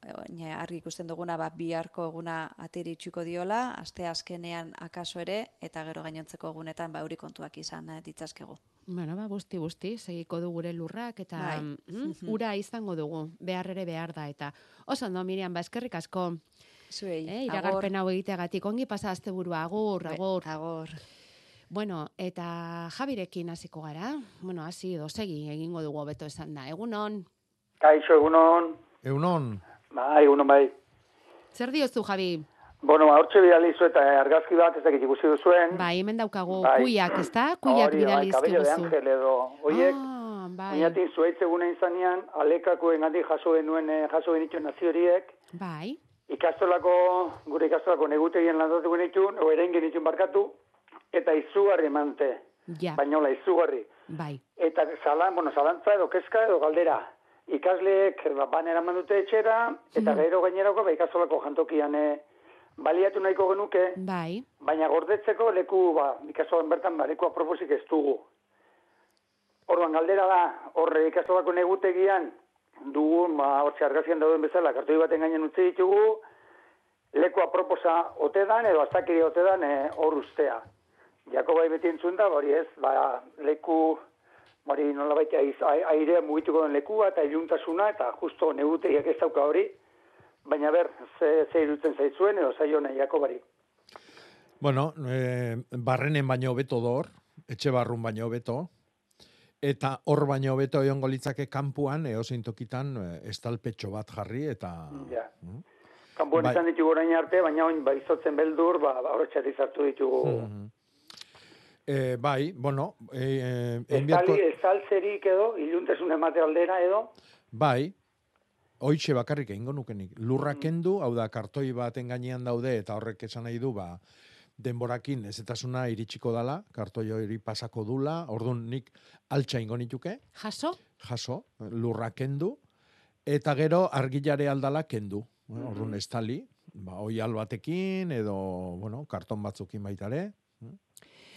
argi ikusten duguna, ba, biharko eguna ateri txuko diola, aste azkenean akaso ere, eta gero gainontzeko egunetan ba, eurikontuak izan eh, ditzazkegu. Bueno, ba, busti, busti, segiko du gure lurrak, eta bai. mm, ura izango dugu, behar ere behar da, eta oso ondo, Miriam, ba, eskerrik asko, Zuei, eh, iragarpen hau egiteagatik, ongi pasa azte burua, agur, agur. Agor. Bueno, eta Jabirekin hasiko gara. Bueno, hasi edo segi egingo dugu beto esan da. Egunon. Kaixo egunon. Egunon. Bai, egunon bai. Zer diozu, Javi? Bueno, hortxe bidali zu eta argazki bat ez dakit ikusi duzuen. Bai, hemen daukagu bai. kuiak, ez da? Kuiak Hori, bidali bai, kabello de angel edo. Oiek, ah, bai. Oinatik zuaitze gune izanean, alekako engandik jaso genuen, eh, jaso genituen nazioriek. Bai. Ikastolako, gure ikastolako negutegien landatu genituen, o eren genituen barkatu, eta izugarri emante. Ja. Bainola izugarri. Bai. Eta zalan, bueno, zalantza edo kezka edo galdera. Ikasleek ba, banera mandute etxera, eta Mhm. gero gainerako ba, ikastolako jantokian eh, baliatu nahiko genuke, Bai. baina gordetzeko leku, ba, ikastolan bertan, ba, leku aproposik ez dugu. Orduan galdera da, horre ikastolako negutegian, dugun, ba, hortxe argazian dauden bezala, kartoi baten gainen utzi ditugu, leku aproposa ote dan, edo aztakiri ote dan, eh, hor ustea. Jakobai beti entzun da, hori ez, ba, leku, hori nola baita airea mugituko den lekua eta iluntasuna, eta justo negutegiak ez dauka hori, baina ber, ze, ze irutzen zaitzuen, edo zaione Jakobari. Bueno, e, barrenen baino beto dor, etxe barrun baino beto, eta hor baino beto egongo litzake kanpuan, eozein tokitan, e, estalpetxo bat jarri, eta... Ja. Kanpoan Bai. izan ditugu orain arte, baina oin baizotzen beldur, ba, ba horretxati zartu ditugu. Mhm. E, bai, bueno, e, e, Estali, estaltzerik edo, iluntasun emate aldera edo, Bai, hoitxe bakarrik egingo nukenik. Lurra kendu, hau da, kartoi baten gainean daude, eta horrek esan nahi du, ba, denborakin ezetasuna iritsiko dala, kartoi hori pasako dula, orduan nik altxa ingo nituke, Jaso? jaso, lurra kendu, eta gero argilare aldala kendu. Mm Orduan estali, ba, oial batekin, edo, bueno, karton batzukin baitare.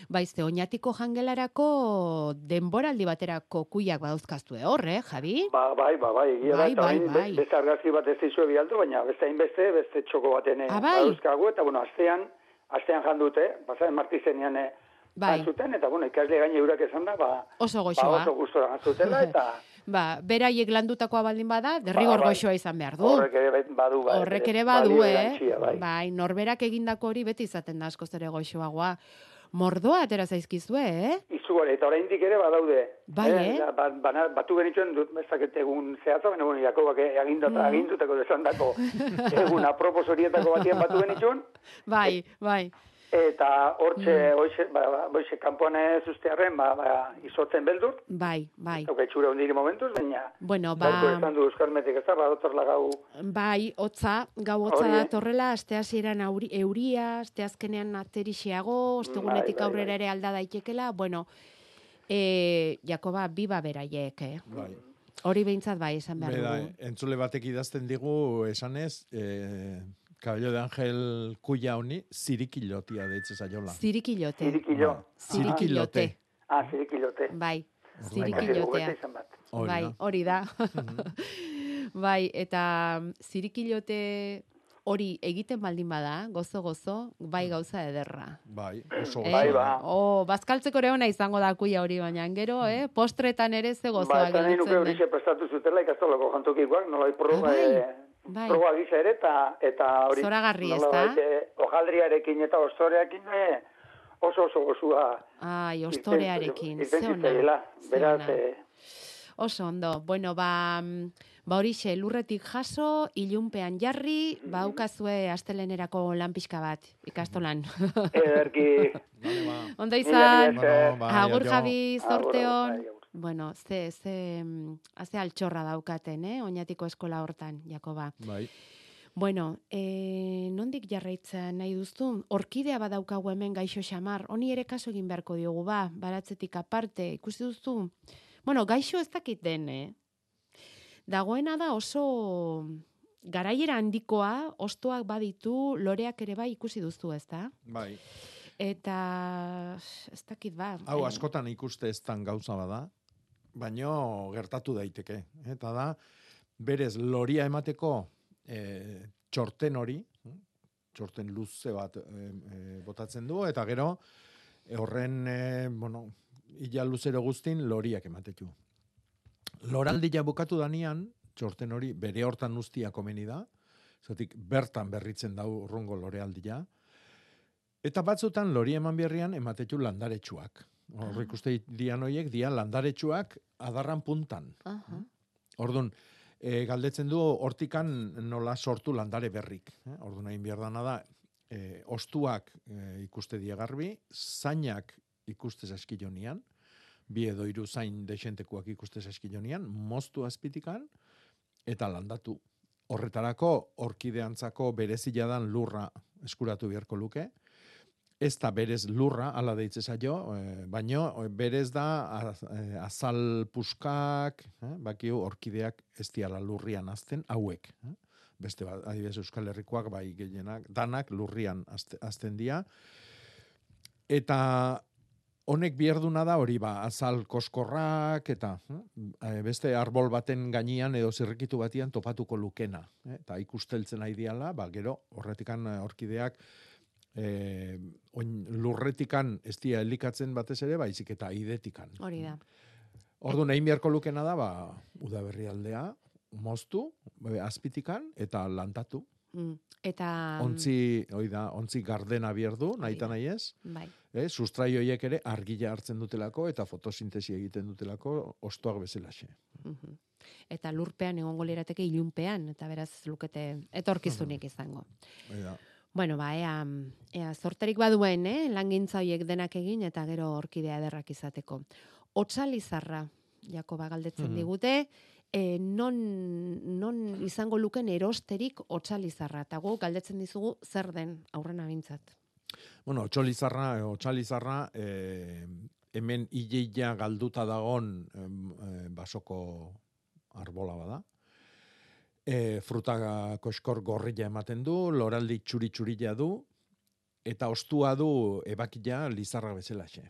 Baizte, oinatiko jangelarako denboraldi baterako kuiak badauzkaztu, eh, hor, eh, Javi? ba, bai, ba, bai, egia Bai, da, eta bai, orain bai. beste argazki bat ez dizue bialdu, baina beste hainbeste, beste txoko baten eh, Ah, bai. badauzkagu, eta bueno, astean, astean jandute, pasaren martizenean eh, Bai. zuten, eta bueno, ikasle gaine eurak esan da, ba, Oso ba goxoa. oso gustora zutela, eta Ba, beraiek landutakoa baldin bada, derrigor Ba, bai. goxoa izan behar du. horrek ere bai- badu, bai, Horrek ere balio badu, eh? bai. Bai, norberak egindako hori beti izaten da askoz ere goxoagoa. Mordoa atera zaizkizue, eh? Izugarri, eta oraindik ere badaude. Bai, eh? Ja, ba- bana- batu genituen, dut, bezaket egun zehatza, baina, bueno, Jakobak agindata, Mm. agindutako desandako egun apropos horietako batian batu genituen, Bai, bai. Eta hortxe, Mm. hoxe, ba, ba, hoxe, kanpoan ez ustearren, ba, ba, izotzen beldur, Bai, bai. Hauka itxura hundiri momentuz, baina Bueno, gaurko ba, esan du Euskarmetik ez da, badotorla gau bai, hotza, gau hotza Hori, eh? datorrela, aste hasieran euria, aste azkenean aterixiago, ostegunetik bai, aurrera ere alda daitekela, bueno, e, Jakoba, biba beraiek, eh? Bai. Hori behintzat bai, esan behar Beda, dugu. entzule batek idazten digu, esanez, e, Cabello de Ángel kuia honi, zirikilotia deitze zaiola. Zirikilote. Zirikilo. Zirikilote. Ah, zirikilote. Bai, Orduan, zirikilotea. Hori Bai, hori da. bai, eta mm, zirikilote hori egiten baldin bada, gozo-gozo, bai gauza ederra. Bai, oso Eh? Bai, ba. Oh, bazkaltzeko ere ona izango da kuia hori, baina gero, eh, postretan ere ze Ba, gozoa eta nahi nuke gelditzen horixe den. prestatu zutela ikastolako jantokikoak, nola proba, Ah, bai. eh, Bai. proba gisa ere, eta, eta hori... Zoragarri, nolabait, ezta? eh, hojaldriarekin eta ostoreakin, eh, oso oso osua Ai, ostorearekin, ze ona. irtentzaiela. ze Beraz, eh, Oso ondo. Bueno, ba, mm, ba horixe, lurretik jaso, ilunpean jarri, Mhm. ba ukazue astelenerako lan pixka bat, ikastolan. ederki. Ondo izan. Bueno, bai, agur jabi, Agur, zorteon. Bueno, ze, ze, mm, ze altxorra daukaten, eh? Oñatiko eskola hortan, Jakoba. Bai. Bueno, e, nondik jarraitzen nahi duztu? Orkidea badaukagu hemen gaixo xamar. Honi ere kaso egin beharko diogu, ba, baratzetik aparte. Ikusi duzu? Bueno, gaixo ez dakit den, eh? Dagoena da oso garaiera handikoa, ostoak baditu, loreak ere bai ikusi duzu, ez da? Bai. Eta ez dakit ba. Hau eh, askotan ikuste ez gauza bada, baino gertatu daiteke. Eta da, berez loria emateko e, txorten hori, hm, txorten luze bat e, botatzen du, eta gero e, horren, e, bueno, ila luzero guztin loriak ematetu. Loraldia bukatu danian, txorten hori bere hortan ustia komeni da, zatik bertan berritzen dau urrungo lorealdia, Eta batzutan lori eman berrian ematetu landaretsuak. Hor Ah. ikuste dian hoiek dia landaretsuak adarran puntan. Aha. Ordun e, galdetzen du hortikan nola sortu landare berrik. Eh? Ordun egin behar dana da, e, ostuak e, ikuste die garbi, zainak ikuste zaskilonian, bi edo hiru zain desentekuak ikuste zaskilonian, moztu azpitikan, eta landatu. Horretarako, orkideantzako berezila dan lurra eskuratu beharko luke, ez da berez lurra, ala deitze zaio, eh, baino berez da eh, azal puskak, eh, bakiu orkideak ez diala lurrian azten, hauek. Eh? Beste bat, adibidez Euskal Herrikoak, bai gehienak, danak lurrian azte- azten dira. Eta honek bierduna da hori ba, azal koskorrak eta eh, beste arbol baten gainean edo zirrikitu batian topatuko lukena. Eh? Eta ikusteltzen nahi diala, ba, gero horretikan eh, orkideak eh, oin, lurretikan ez dira elikatzen batez ere, baizik eta idetikan. Hori da. Ordu egin beharko lukena da, ba, udaberri aldea, moztu, azpitikan, eta lantatu. Mm. Eta... Ontzi, hoi da, ontzi gardena bierdu, nahi eta nahi ez. Bai. Eh, sustrai horiek ere argila hartzen dutelako eta fotosintesi egiten dutelako ostoak bezalaxe. Mhm. Eta lurpean egongo lirateke ilunpean, eta beraz lukete etorkizunik izango. Hoi da. Bueno, ba, ea, ea zorterik baduen, eh? langintza horiek denak egin, eta gero orkidea ederrak izateko. Otzalizarra, Jakoba galdetzen Mhm. digute, e, non, non izango luken erosterik otzalizarra, eta gu galdetzen dizugu zer den aurrena bintzat. Bueno, otxolizarra, eh, otxalizarra, eh, hemen ileia galduta dagon eh, basoko arbola bada. E, fruta koskor gorrilla ematen du, loraldi txuri txurila du, eta ostua du ebakila lizarra bezalaxe.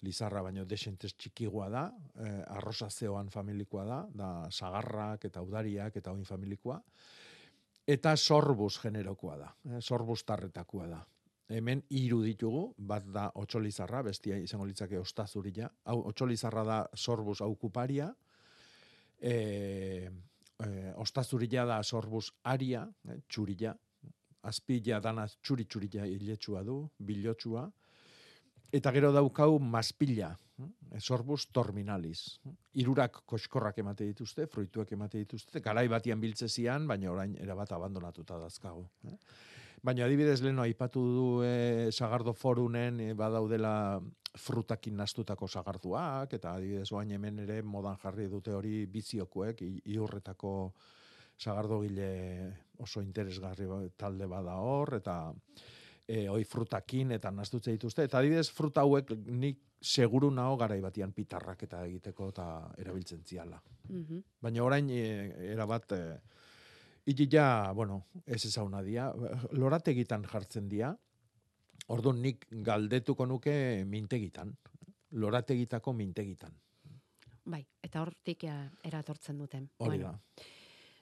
Lizarra baino desentez txikigua da, eh, arrosazeoan familikoa da, da sagarrak eta udariak eta oin familikoa, eta sorbus generokoa da, eh, sorbus tarretakoa da. Hemen hiru ditugu, bat da otxolizarra, bestia izango litzake ostazurila. Hau otxolizarra da sorbus aukuparia, e, e, ostazurila da sorbus aria, eh, txurila, azpila dana txuri txurila iletsua du, bilotsua, eta gero daukau maspila, eh, sorbus terminalis. Hirurak koskorrak emate dituzte, fruituak emate dituzte, garai batian biltzezian, baina orain erabat abandonatuta dazkagu. Eh? Baina adibidez leno aipatu du e, sagardo forunen e, badaudela frutakin nastutako sagarduak, eta adibidez oain hemen ere modan jarri dute hori biziokoek, iurretako sagardogile oso interesgarri ba- talde bada hor, eta e, oi frutakin eta nastutze dituzte. Eta adibidez fruta hauek nik seguru nao garai batian pitarrak eta egiteko eta erabiltzen ziala. Mhm. Baina orain e, erabat e, Itila, bueno, ez ezauna dia, lorategitan jartzen dia, orduan nik galdetuko nuke mintegitan, lorategitako mintegitan. Bai, eta hortik ja, eratortzen duten. Hori Bueno,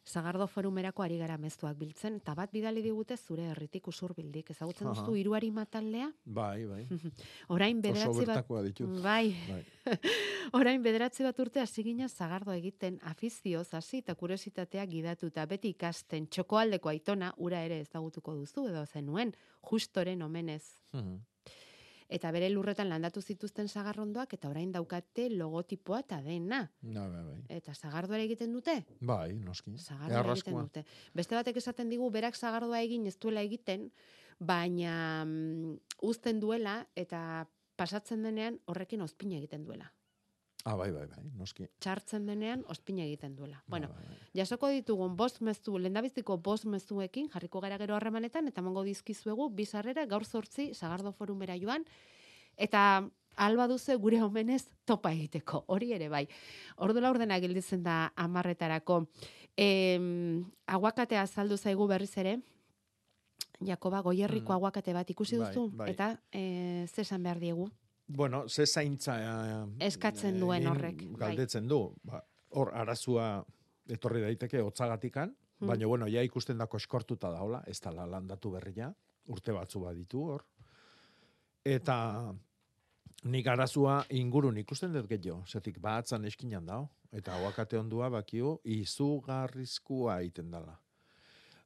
da. Sagardo forumerako ari gara meztuak biltzen, eta bat bidali digute zure herritik usurbildik. Ezagutzen Aha. duzu hiruari mataldea? Bai, bai. Orain bederatzi bat... ditut. Bai. Bai. Orain bederatzi bat urte hasi gina zagardo egiten afizioz hasi eta kuriositatea gidatuta beti ikasten txokoaldeko aitona ura ere ezagutuko duzu edo zenuen justoren omenez. Eta bere lurretan landatu zituzten sagarrondoak eta orain daukate logotipoa eta dena. Na, bai, bai. Eta sagardoa egiten dute? Bai, noski. Sagardoa egiten dute. Beste batek esaten digu berak sagardoa egin ez duela egiten, baina mm, uzten duela eta pasatzen denean horrekin ozpina egiten duela. Ah, bai, bai, bai, noski. Txartzen denean ospina egiten duela. Bueno, jasoko ditugun bost mezu, lendabiztiko bost mezuekin, jarriko gara gero harremanetan, eta mongo dizkizuegu, bizarrera, gaur zortzi, sagardo forumera joan, eta alba duze gure omenez topa egiteko, hori ere bai. Ordu laurdena gilditzen da amarretarako. E, aguakatea azaldu zaigu berriz ere, Jakoba, goierriko Mm. aguakate bat ikusi Bai, duzu, bai. eta e, zesan behar diegu. Bueno, ze zaintza... eh, Eskatzen duen egin horrek, bai. Galdetzen du. Ba, hor, arazua etorri daiteke otzagatikan, Mm. baina, bueno, ja ikusten da koskortuta daola, ez da landatu berria, urte batzu baditu hor. Eta nik arazua ingurun ikusten dut gehiago, zetik batzan eskinan dao, eta aguakate ondua bakio izugarrizkua egiten dela.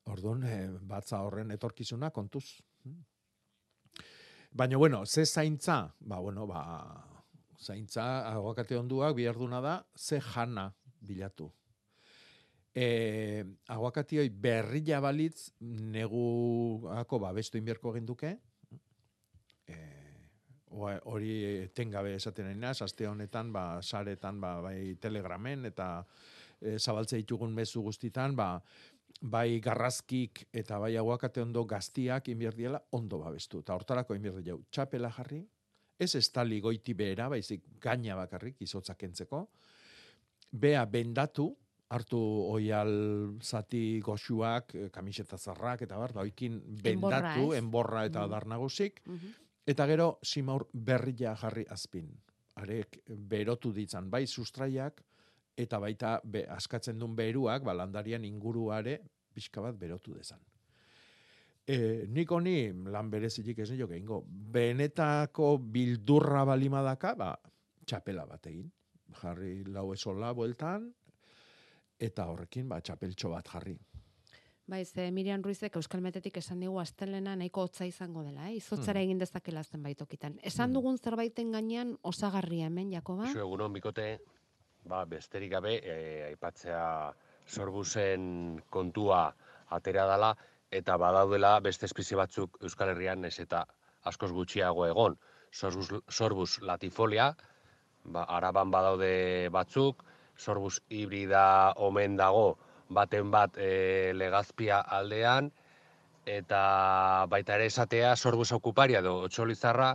Orduan, eh, batza horren etorkizuna kontuz. Baina, bueno, ze zaintza? Ba, bueno, ba, zaintza, aguakate onduak biharduna da, ze jana bilatu. E, aguakatioi berrila balitz, neguako babestu inberko ginduke, e, hori etengabe esaten nahi naz, aste honetan, ba, saretan, ba, bai telegramen, eta e, zabaltze ditugun mezu guztitan, ba, bai garrazkik eta bai aguakate ondo gaztiak inbierdiela ondo babestu. Eta hortarako inbierdi txapela jarri, ez estali goiti behera, baizik gaina bakarrik izotzak kentzeko, bea bendatu, hartu oial zati goxuak, eh, kamiseta zarrak, eta bar, Enborra, bendatu, ez? enborra eta Mhm. adar nagusik, Mhm. eta gero simaur berria jarri azpin. Arek berotu ditzan, bai sustraiak, eta baita be, askatzen duen beruak, ba, landarian inguruare pixka bat berotu dezan. E, nik honi lan berezilik ez nio gehingo. Benetako bildurra balimadaka, ba, txapela bat egin. Jarri lau esola bueltan, eta horrekin, ba, txapeltxo bat jarri. Bai, ze Miriam Ruizek Euskal Metetik esan digu astelena nahiko hotza izango dela, eh? Izotzara Mm. egin dezakela zenbait tokitan. Esan dugun zerbaiten gainean osagarria hemen, Jakoba? Zu egunon bikote, ba, besterik gabe, e, aipatzea sorbusen kontua atera dala, eta badaudela beste espezie batzuk Euskal Herrian ez eta askoz gutxiago egon. Sorbus, sorbus latifolia, ba, araban badaude batzuk, sorbus hibrida omen dago baten bat e, legazpia aldean, eta baita ere esatea sorbus okuparia edo otxolizarra,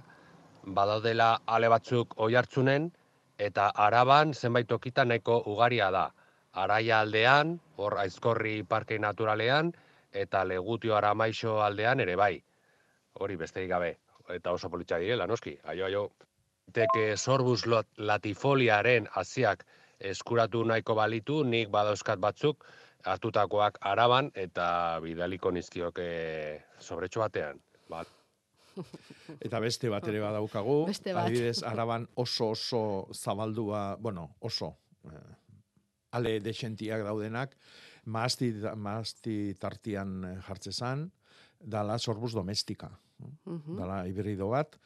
badaudela ale batzuk oi hartzunen, eta araban zenbait tokitan nahiko ugaria da. Araia aldean, hor aizkorri parke naturalean, eta legutio aramaixo aldean ere bai. Hori besterik gabe, eta oso politxa direla, noski. Aio, aio. Teke sorbus latifoliaren hasiak eskuratu nahiko balitu, nik badauzkat batzuk, hartutakoak araban, eta bidaliko nizkioke sobretxo batean. Ba, Eta beste bat ere badaukagu. Beste bat. Adibidez, araban oso oso zabaldua, bueno, oso eh, ale desentiak daudenak, maasti, maasti tartian eh, jartzezan, dala sorbus domestika. Mhm. Dala hibrido bat.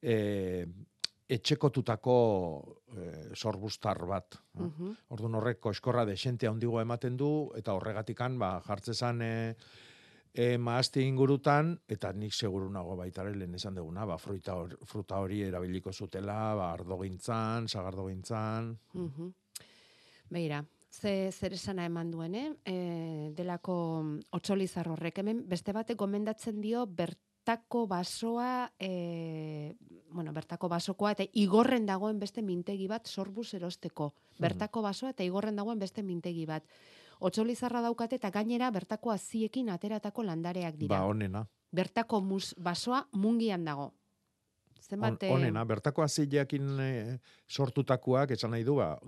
E, etxekotutako e, sorbustar bat. Mhm. Orduan horrek eskorra desente handigo ematen du, eta horregatikan ba, jartzezan e, e, maazti ingurutan, eta nik seguru nago baitare lehen esan duguna, ba, fruita, hor, fruta hori erabiliko zutela, ba, ardogintzan, sagardogintzan, Mhm. Beira, ze zer esana eman duen, eh? E, delako otxolizar horrek hemen beste batek gomendatzen dio bertako basoa, e, bueno, bertako basokoa eta igorren dagoen beste mintegi bat sorbus erosteko. Bertako basoa eta igorren dagoen beste mintegi bat. Otxolizarra daukate eta gainera bertako aziekin ateratako landareak dira. ba, onena. Bertako mus, basoa mungian dago. On, Zenbat, eh, onena, bertako azileakin e, sortutakoak, esan nahi du, ba,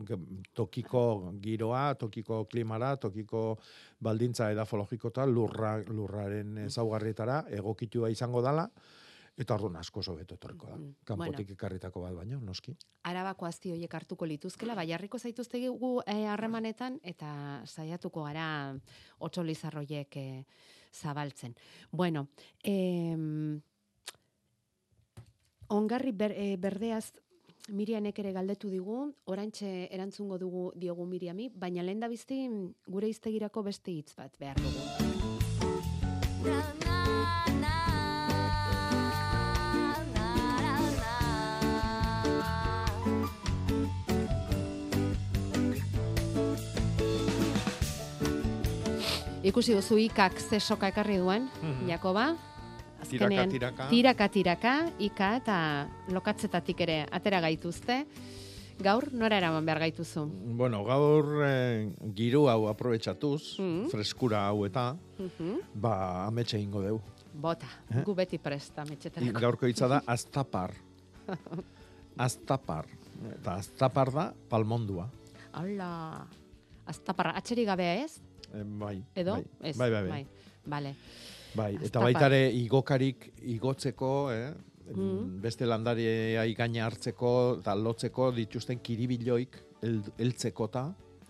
tokiko giroa, tokiko klimara, tokiko baldintza edafologikota, lurra, lurraren ezaugarrietara, egokitua izango dala, eta orduan asko sobeto etorriko da. Kanpotik ekarritako bat baino, noski. arabako azti horiek hartuko lituzkela, bai jarriko zaituztegi gu eh, harremanetan eta saiatuko gara otxolizarroiek eh, zabaltzen. Bueno, em, ongarri ber, e, berdeaz Mirianek ere galdetu digu, oraintxe erantzungo dugu diogu Miriami, baina lehen da bizti gure iztegirako beste hitz bat behar dugu. Ikusi duzu ikak ze soka ekarri duen, Mhm. Jakoba. Azkenean, Tiraka, tiraka. tiraka, tiraka, ika eta lokatzetatik ere atera gaituzte. Gaur, nora eraman behar gaituzu? Bueno, gaur eh, giru hau aprobetxatuz, Mm. freskura hau eta, Mhm. ba, ametxe ingo deu. Bota, Eh? gu beti presta, I- metxetarako. Gaurko hitza da aztapar. Aztapar. Eta aztapar da palmondua. Hala, aztaparra, atxeri gabea ez? Eh, bai. Edo? Bai. Ez, bai, bai, bai. bai. Vale. Bai, eta Aztapar. baita ere igokarik igotzeko, eh? Mm. beste landarea gaina hartzeko eta lotzeko dituzten kiribiloik el, eltzekota,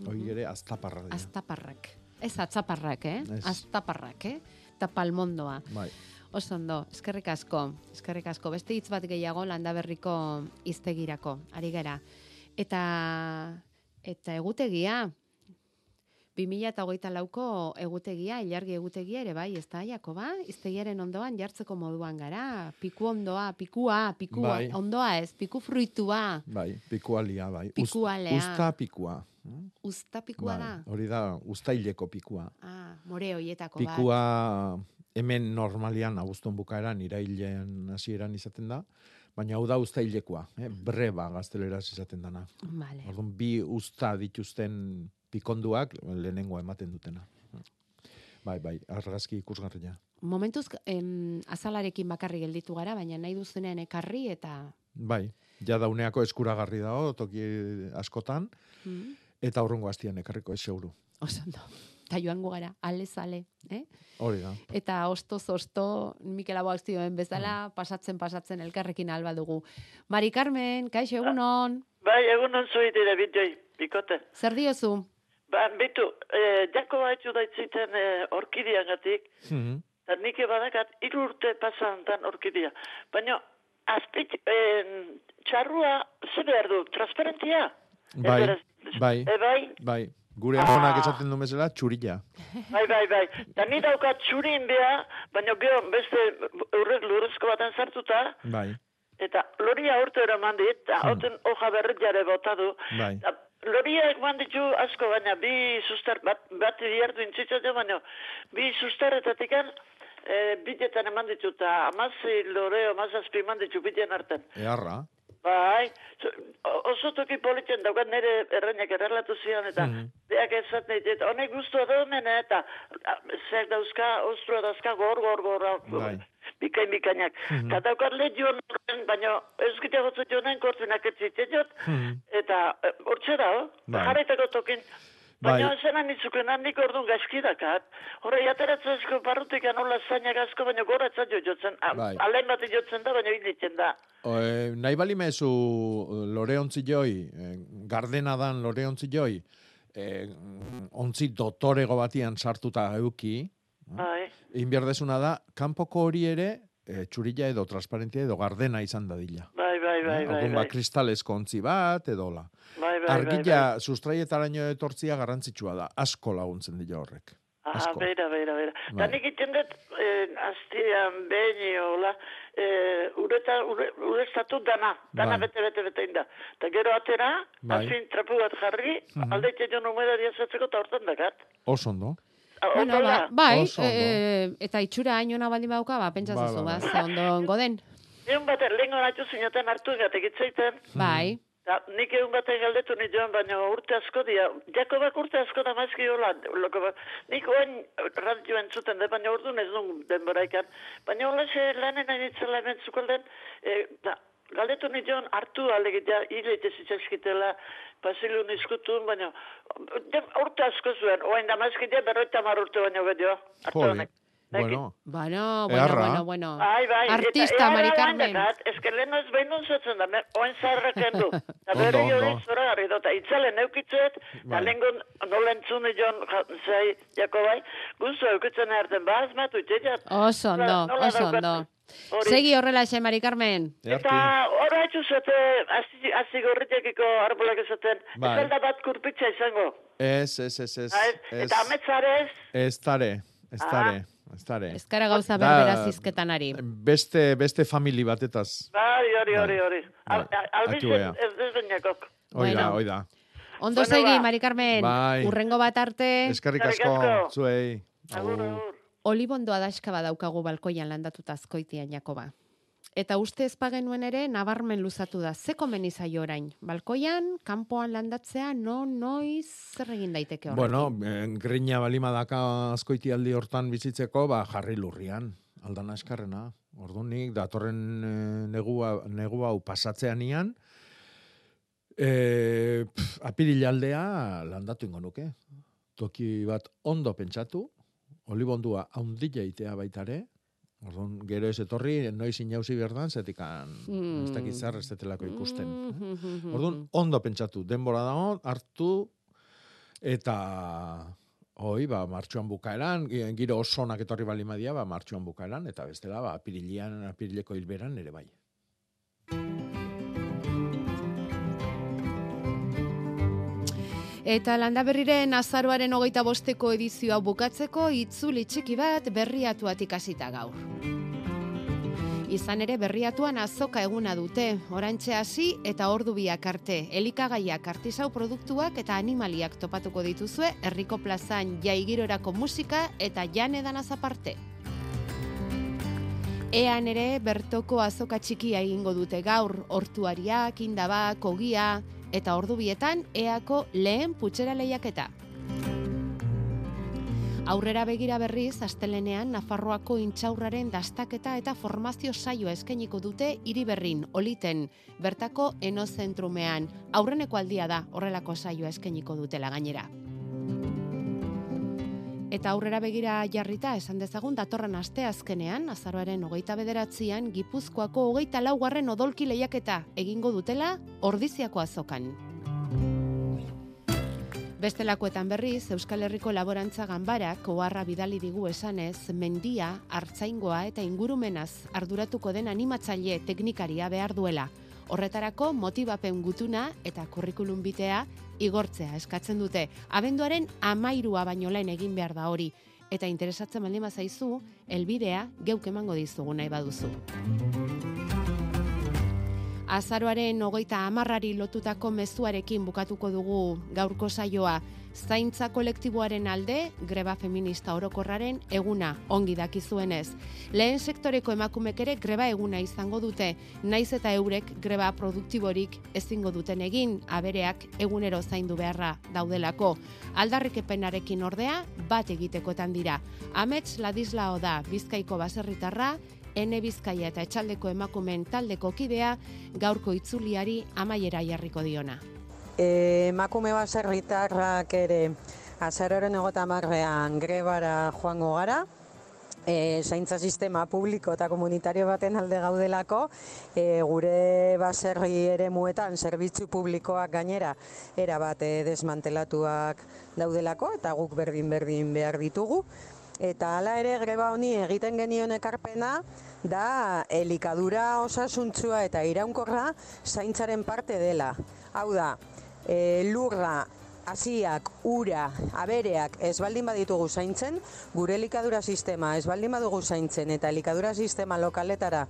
hori ere aztaparra dira. Aztaparrak. Ez atzaparrak, eh? Ez. Aztaparrak, eh? Eta palmondoa. Bai. Oso ondo, eskerrik asko, eskerrik asko. Beste hitz bat gehiago landaberriko iztegirako, ari gara. Eta, eta egutegia, 2008 lauko egutegia, ilargi egutegia ere bai, ez da, Jakoba? Iztegiaren ondoan jartzeko moduan gara. Piku ondoa, pikua, pikua, Bai. ondoa ez, piku fruitua. Bai, pikualia, bai. Pikualea. Usta pikua. Usta pikua Bai, da? Hori da, ustaileko pikua. Ah, more hoietako bat. Pikua hemen normalian abuztun bukaeran irailean hasieran izaten da, baina hau da ustailekoa, eh? breba gazteleraz izaten dana. Vale. Orduan bi usta dituzten pikonduak lehenengo ematen dutena. Bai, bai, argazki ikusgarria. Momentuz, em, azalarekin bakarri gelditu gara, baina nahi duzunean ekarri eta... Bai, ja dauneako eskuragarri dago toki askotan, Mm, eta horrengo hastian ekarriko ez seguru. oso ondo. Eta joango gara, ale zale, eh? Hori da. Eta ostoz osto, Mikel Aboak zioen bezala, pasatzen, pasatzen, elkarrekin alba dugu. Mari Carmen, kaixo egunon, Bai, egunon zui dire bidei, bikote. zer diozu? Ba, bitu, eh, jako baitzu daitziten eh, orkidiagatik, Mhm. eta nik badakat hiru urte pasantan orkidia. Baina, azpik, eh, txarrua zer behar du, transparentia? Bai, Ez bai, E, bai, bai. Gure amonak esaten du bezala, txurila. bai, bai, bai. Da ni daukat txurin beha, baina gero beste urrek lurrezko baten sartuta, Bai, eta loria urte eraman dit, eta Hmm. hoja berriare bota du. bai. Da, Loriak eman ditu asko, baina bi sustar, bat, bat bihartu intzitzate, baina bi sustarretatik e, bidetan eman ditu, eta amazi loreo, amazazpi eman ditu bidean arten. Eharra. Bai, oso toki politen daukat nire erreinak errelatu zian, eta Mhm. deak ez nahi dit, honek guztua da hemen, eta zeak dauzka, ostrua dauzka, gor, gor, gor, Bai. bikain bikainak. Mhm. Eta daukat lehio horren, baina ez gite gotzut jonen kortzinak ez zitzaiot, Mhm. eta e, hortxe da, oh? Bai. tokin. Bai. Baina zenan itzuken handik orduan gaizkidakat, horre jateratzen asko barrutik anola zainak asko, baina goratzen jo jotzen, Bai. alen bat jotzen da, baina hilitzen da. E, nahi bali mezu lore ontzi joi, e, gardena dan lore ontzi joi, e, ontzi dotorego batian sartuta euki, Bai. desuna da, kanpoko hori ere, e, txurila edo transparentia edo gardena izan dadila. Bai, bai, bai, bai, Orduan, bai. ba, kristalezko ontzi bat, edo hola. Bai, bai, bai, Argila sustraietaraino etortzia garrantzitsua da, asko laguntzen dira horrek. Ah, Asko. beira, beira, beira. Bai. Da nik iten dut, eh, aztian, behin, hola, eh, ureta, ure, urestatu dana, dana Bai. bete, bete, bete inda. Ta gero atera, Bai. azin trapu bat jarri, Mhm. aldeite jo numera diazatzeko eta hortan dakat. Oso ondo. Ah, Bueno, ba, bai, Oso e, eta itxura hainona baldin bauka, ba, pentsa Ba, zuzu, ba, ba, ba. ze ondo ongo den. Egun bat, lehenko natu zinaten hartu gatek itzaiten. Bai. Da, nik egun baten galdetu joan, baina urte asko dia. Jakobak urte asko da maizki hola. Loko, ba- nik oen radio entzuten da, baina orduan ez duen denbora ikan. Baina hola ze lanen nahi ditzela hemen zukalden, e, da, galdetu joan hartu alegit ja, hileite zitzaskitela, pasilu nizkutun, baina de, urte asko zuen, oen da maizki dia berroita mar urte baino bedio. Hartu honek. Bueno. Bueno, bueno, bueno, bueno. Bai, bai. Artista, eta, Mari Carmen. Ez que lehen ez behin nunzatzen da, me- oen zaharrak endu. Eta bere jori ondo. zora garri dut. Itzalen eukitzuet, eta Bai. lehenko nola entzune joan zai, jako bai, guztu eukitzen erten, ba, azmatu, itxeiat. Oso Nola oso. Hori. Segi horrela xe, Mari Carmen. Eta ora etxu zete, hasi hasi gorritekiko arbolak esaten, Bai. ez alda bat kurpitza izango. Ez, ez, ez, ez. Ah, ez? ez. Eta ametzarez, Ez tare, ez tare, ez tare. Ez kara gauza berbera zizketan ari. Beste, beste famili batetaz. bai, hori, hori, hori. Al- al- Albizen aktuea. ez desbeinakok. Hoi da, hoi da. Ondo Bueno, segi, ba. Mari Carmen. Bai. Urrengo bat arte. Eskerrik asko, zuei. Agur. Olibondo adaxka badaukagu balkoian landatuta azkoitian Jakoba. Eta uste ez pagenuen ere, nabarmen luzatu da. Ze komeni zaio orain? Balkoian, kanpoan landatzea, no, noiz, zer egin daiteke horrekin? Bueno, eh, grina balima daka azkoitialdi hortan bizitzeko, ba, jarri lurrian, aldana eskarrena. Ordunik, datorren eh, negua, negua hau pasatzean ian, e, pf, apirilaldea landatu ingo nuke. Toki bat ondo pentsatu, olibondua haundila itea baitare, Orduan, gero ez etorri, noiz inauzi berdan, zetikan, Mm. ez dakit zer ez detelako ikusten. Mm. Orduan, ondo pentsatu, denbora dago, hartu, eta hoi, ba, martxuan bukaeran, gi- giro oso onak etorri bali madia, ba, martxuan bukaeran, eta bestela, ba, apirilian, apirileko hilberan ere bai. Eta landa berriren azaroaren hogeita bosteko edizioa bukatzeko itzuli txiki bat berriatuatik hasita gaur. Izan ere berriatuan azoka eguna dute, orantxe hasi eta ordu biak arte, elikagaiak artisau produktuak eta animaliak topatuko dituzue, herriko plazan jaigirorako musika eta jan edanaz aparte. Ean ere bertoko azoka txikia egingo dute gaur, hortuariak, indabak, ogia, eta ordu bietan eako lehen putxera lehiaketa. Aurrera begira berriz, astelenean Nafarroako intxaurraren dastaketa eta formazio saioa eskainiko dute hiri berrin, oliten, bertako enozentrumean. Aurreneko aldia da horrelako saioa eskainiko dutela gainera. Eta aurrera begira jarrita esan dezagun datorren aste azkenean, azaroaren hogeita bederatzean, Gipuzkoako hogeita laugarren odolki lehiaketa egingo dutela ordiziako azokan. Bestelakoetan berriz, Euskal Herriko Laborantza Ganbarak oharra bidali digu esanez, mendia, hartzaingoa eta ingurumenaz arduratuko den animatzaile teknikaria behar duela. Horretarako motibapen gutuna eta kurrikulum bitea igortzea eskatzen dute. Abenduaren amairua baino lehen egin behar da hori. Eta interesatzen baldin zaizu, elbidea geuk emango dizugu nahi baduzu. Azaroaren hogeita amarrari lotutako mezuarekin bukatuko dugu gaurko saioa. Zaintza kolektiboaren alde, greba feminista orokorraren eguna ongi dakizuenez. Lehen sektoreko emakumek ere greba eguna izango dute, naiz eta eurek greba produktiborik ezingo duten egin, abereak egunero zaindu beharra daudelako. Aldarrikepenarekin ordea, bat egitekotan dira. Amets Ladislao da, Bizkaiko baserritarra, Ene Bizkaia eta Etxaldeko emakumeen taldeko kidea gaurko itzuliari amaiera jarriko diona. E, emakume baserritarrak ere azaroren egota marrean grebara joango gara, e, zaintza sistema publiko eta komunitario baten alde gaudelako, e, gure baserri ere muetan zerbitzu publikoak gainera erabat e, desmantelatuak daudelako eta guk berdin-berdin behar ditugu. Eta hala ere greba honi egiten genion ekarpena da elikadura osasuntzua eta iraunkorra zaintzaren parte dela. Hau da, e, lurra, hasiak, ura, abereak ez baldin baditugu zaintzen, gure elikadura sistema ez baldin badugu zaintzen eta elikadura sistema lokaletara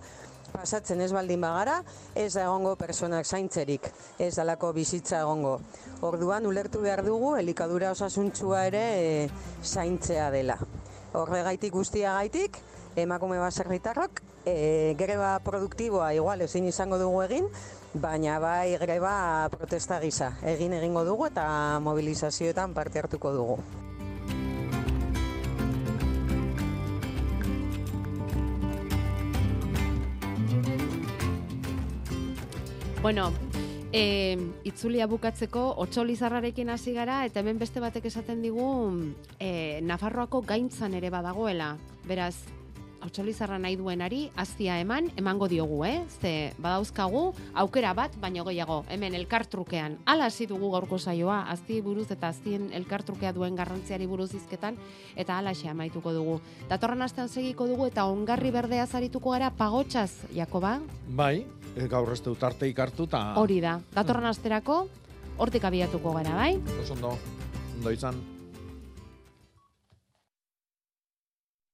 pasatzen ez baldin bagara, ez da egongo personak zaintzerik, ez dalako bizitza egongo. Orduan ulertu behar dugu elikadura osasuntzua ere e, zaintzea dela. Horregaitik guztiagaitik, emakume baserritarrok, e, greba produktiboa igual ezin izango dugu egin, baina bai greba protesta gisa egin egingo dugu eta mobilizazioetan parte hartuko dugu. Bueno, e, itzulia bukatzeko otxolizarrarekin hasi gara eta hemen beste batek esaten digu e, Nafarroako gaintzan ere badagoela. Beraz, hautsalizarra nahi duenari aztia eman, emango diogu, eh? Ze badauzkagu aukera bat, baino gehiago, hemen elkartrukean. Hala hasi dugu gaurko saioa, azti buruz eta aztien elkartrukea duen garrantziari buruz izketan, eta hala amaituko dugu. Datorren astean segiko dugu eta ongarri berdea zarituko gara pagotxaz, Jakoba? Bai, e, gaur ez dut arte ikartu eta... Hori da, datorren asterako, hortik abiatuko gara, bai? Oso ondo, ondo izan.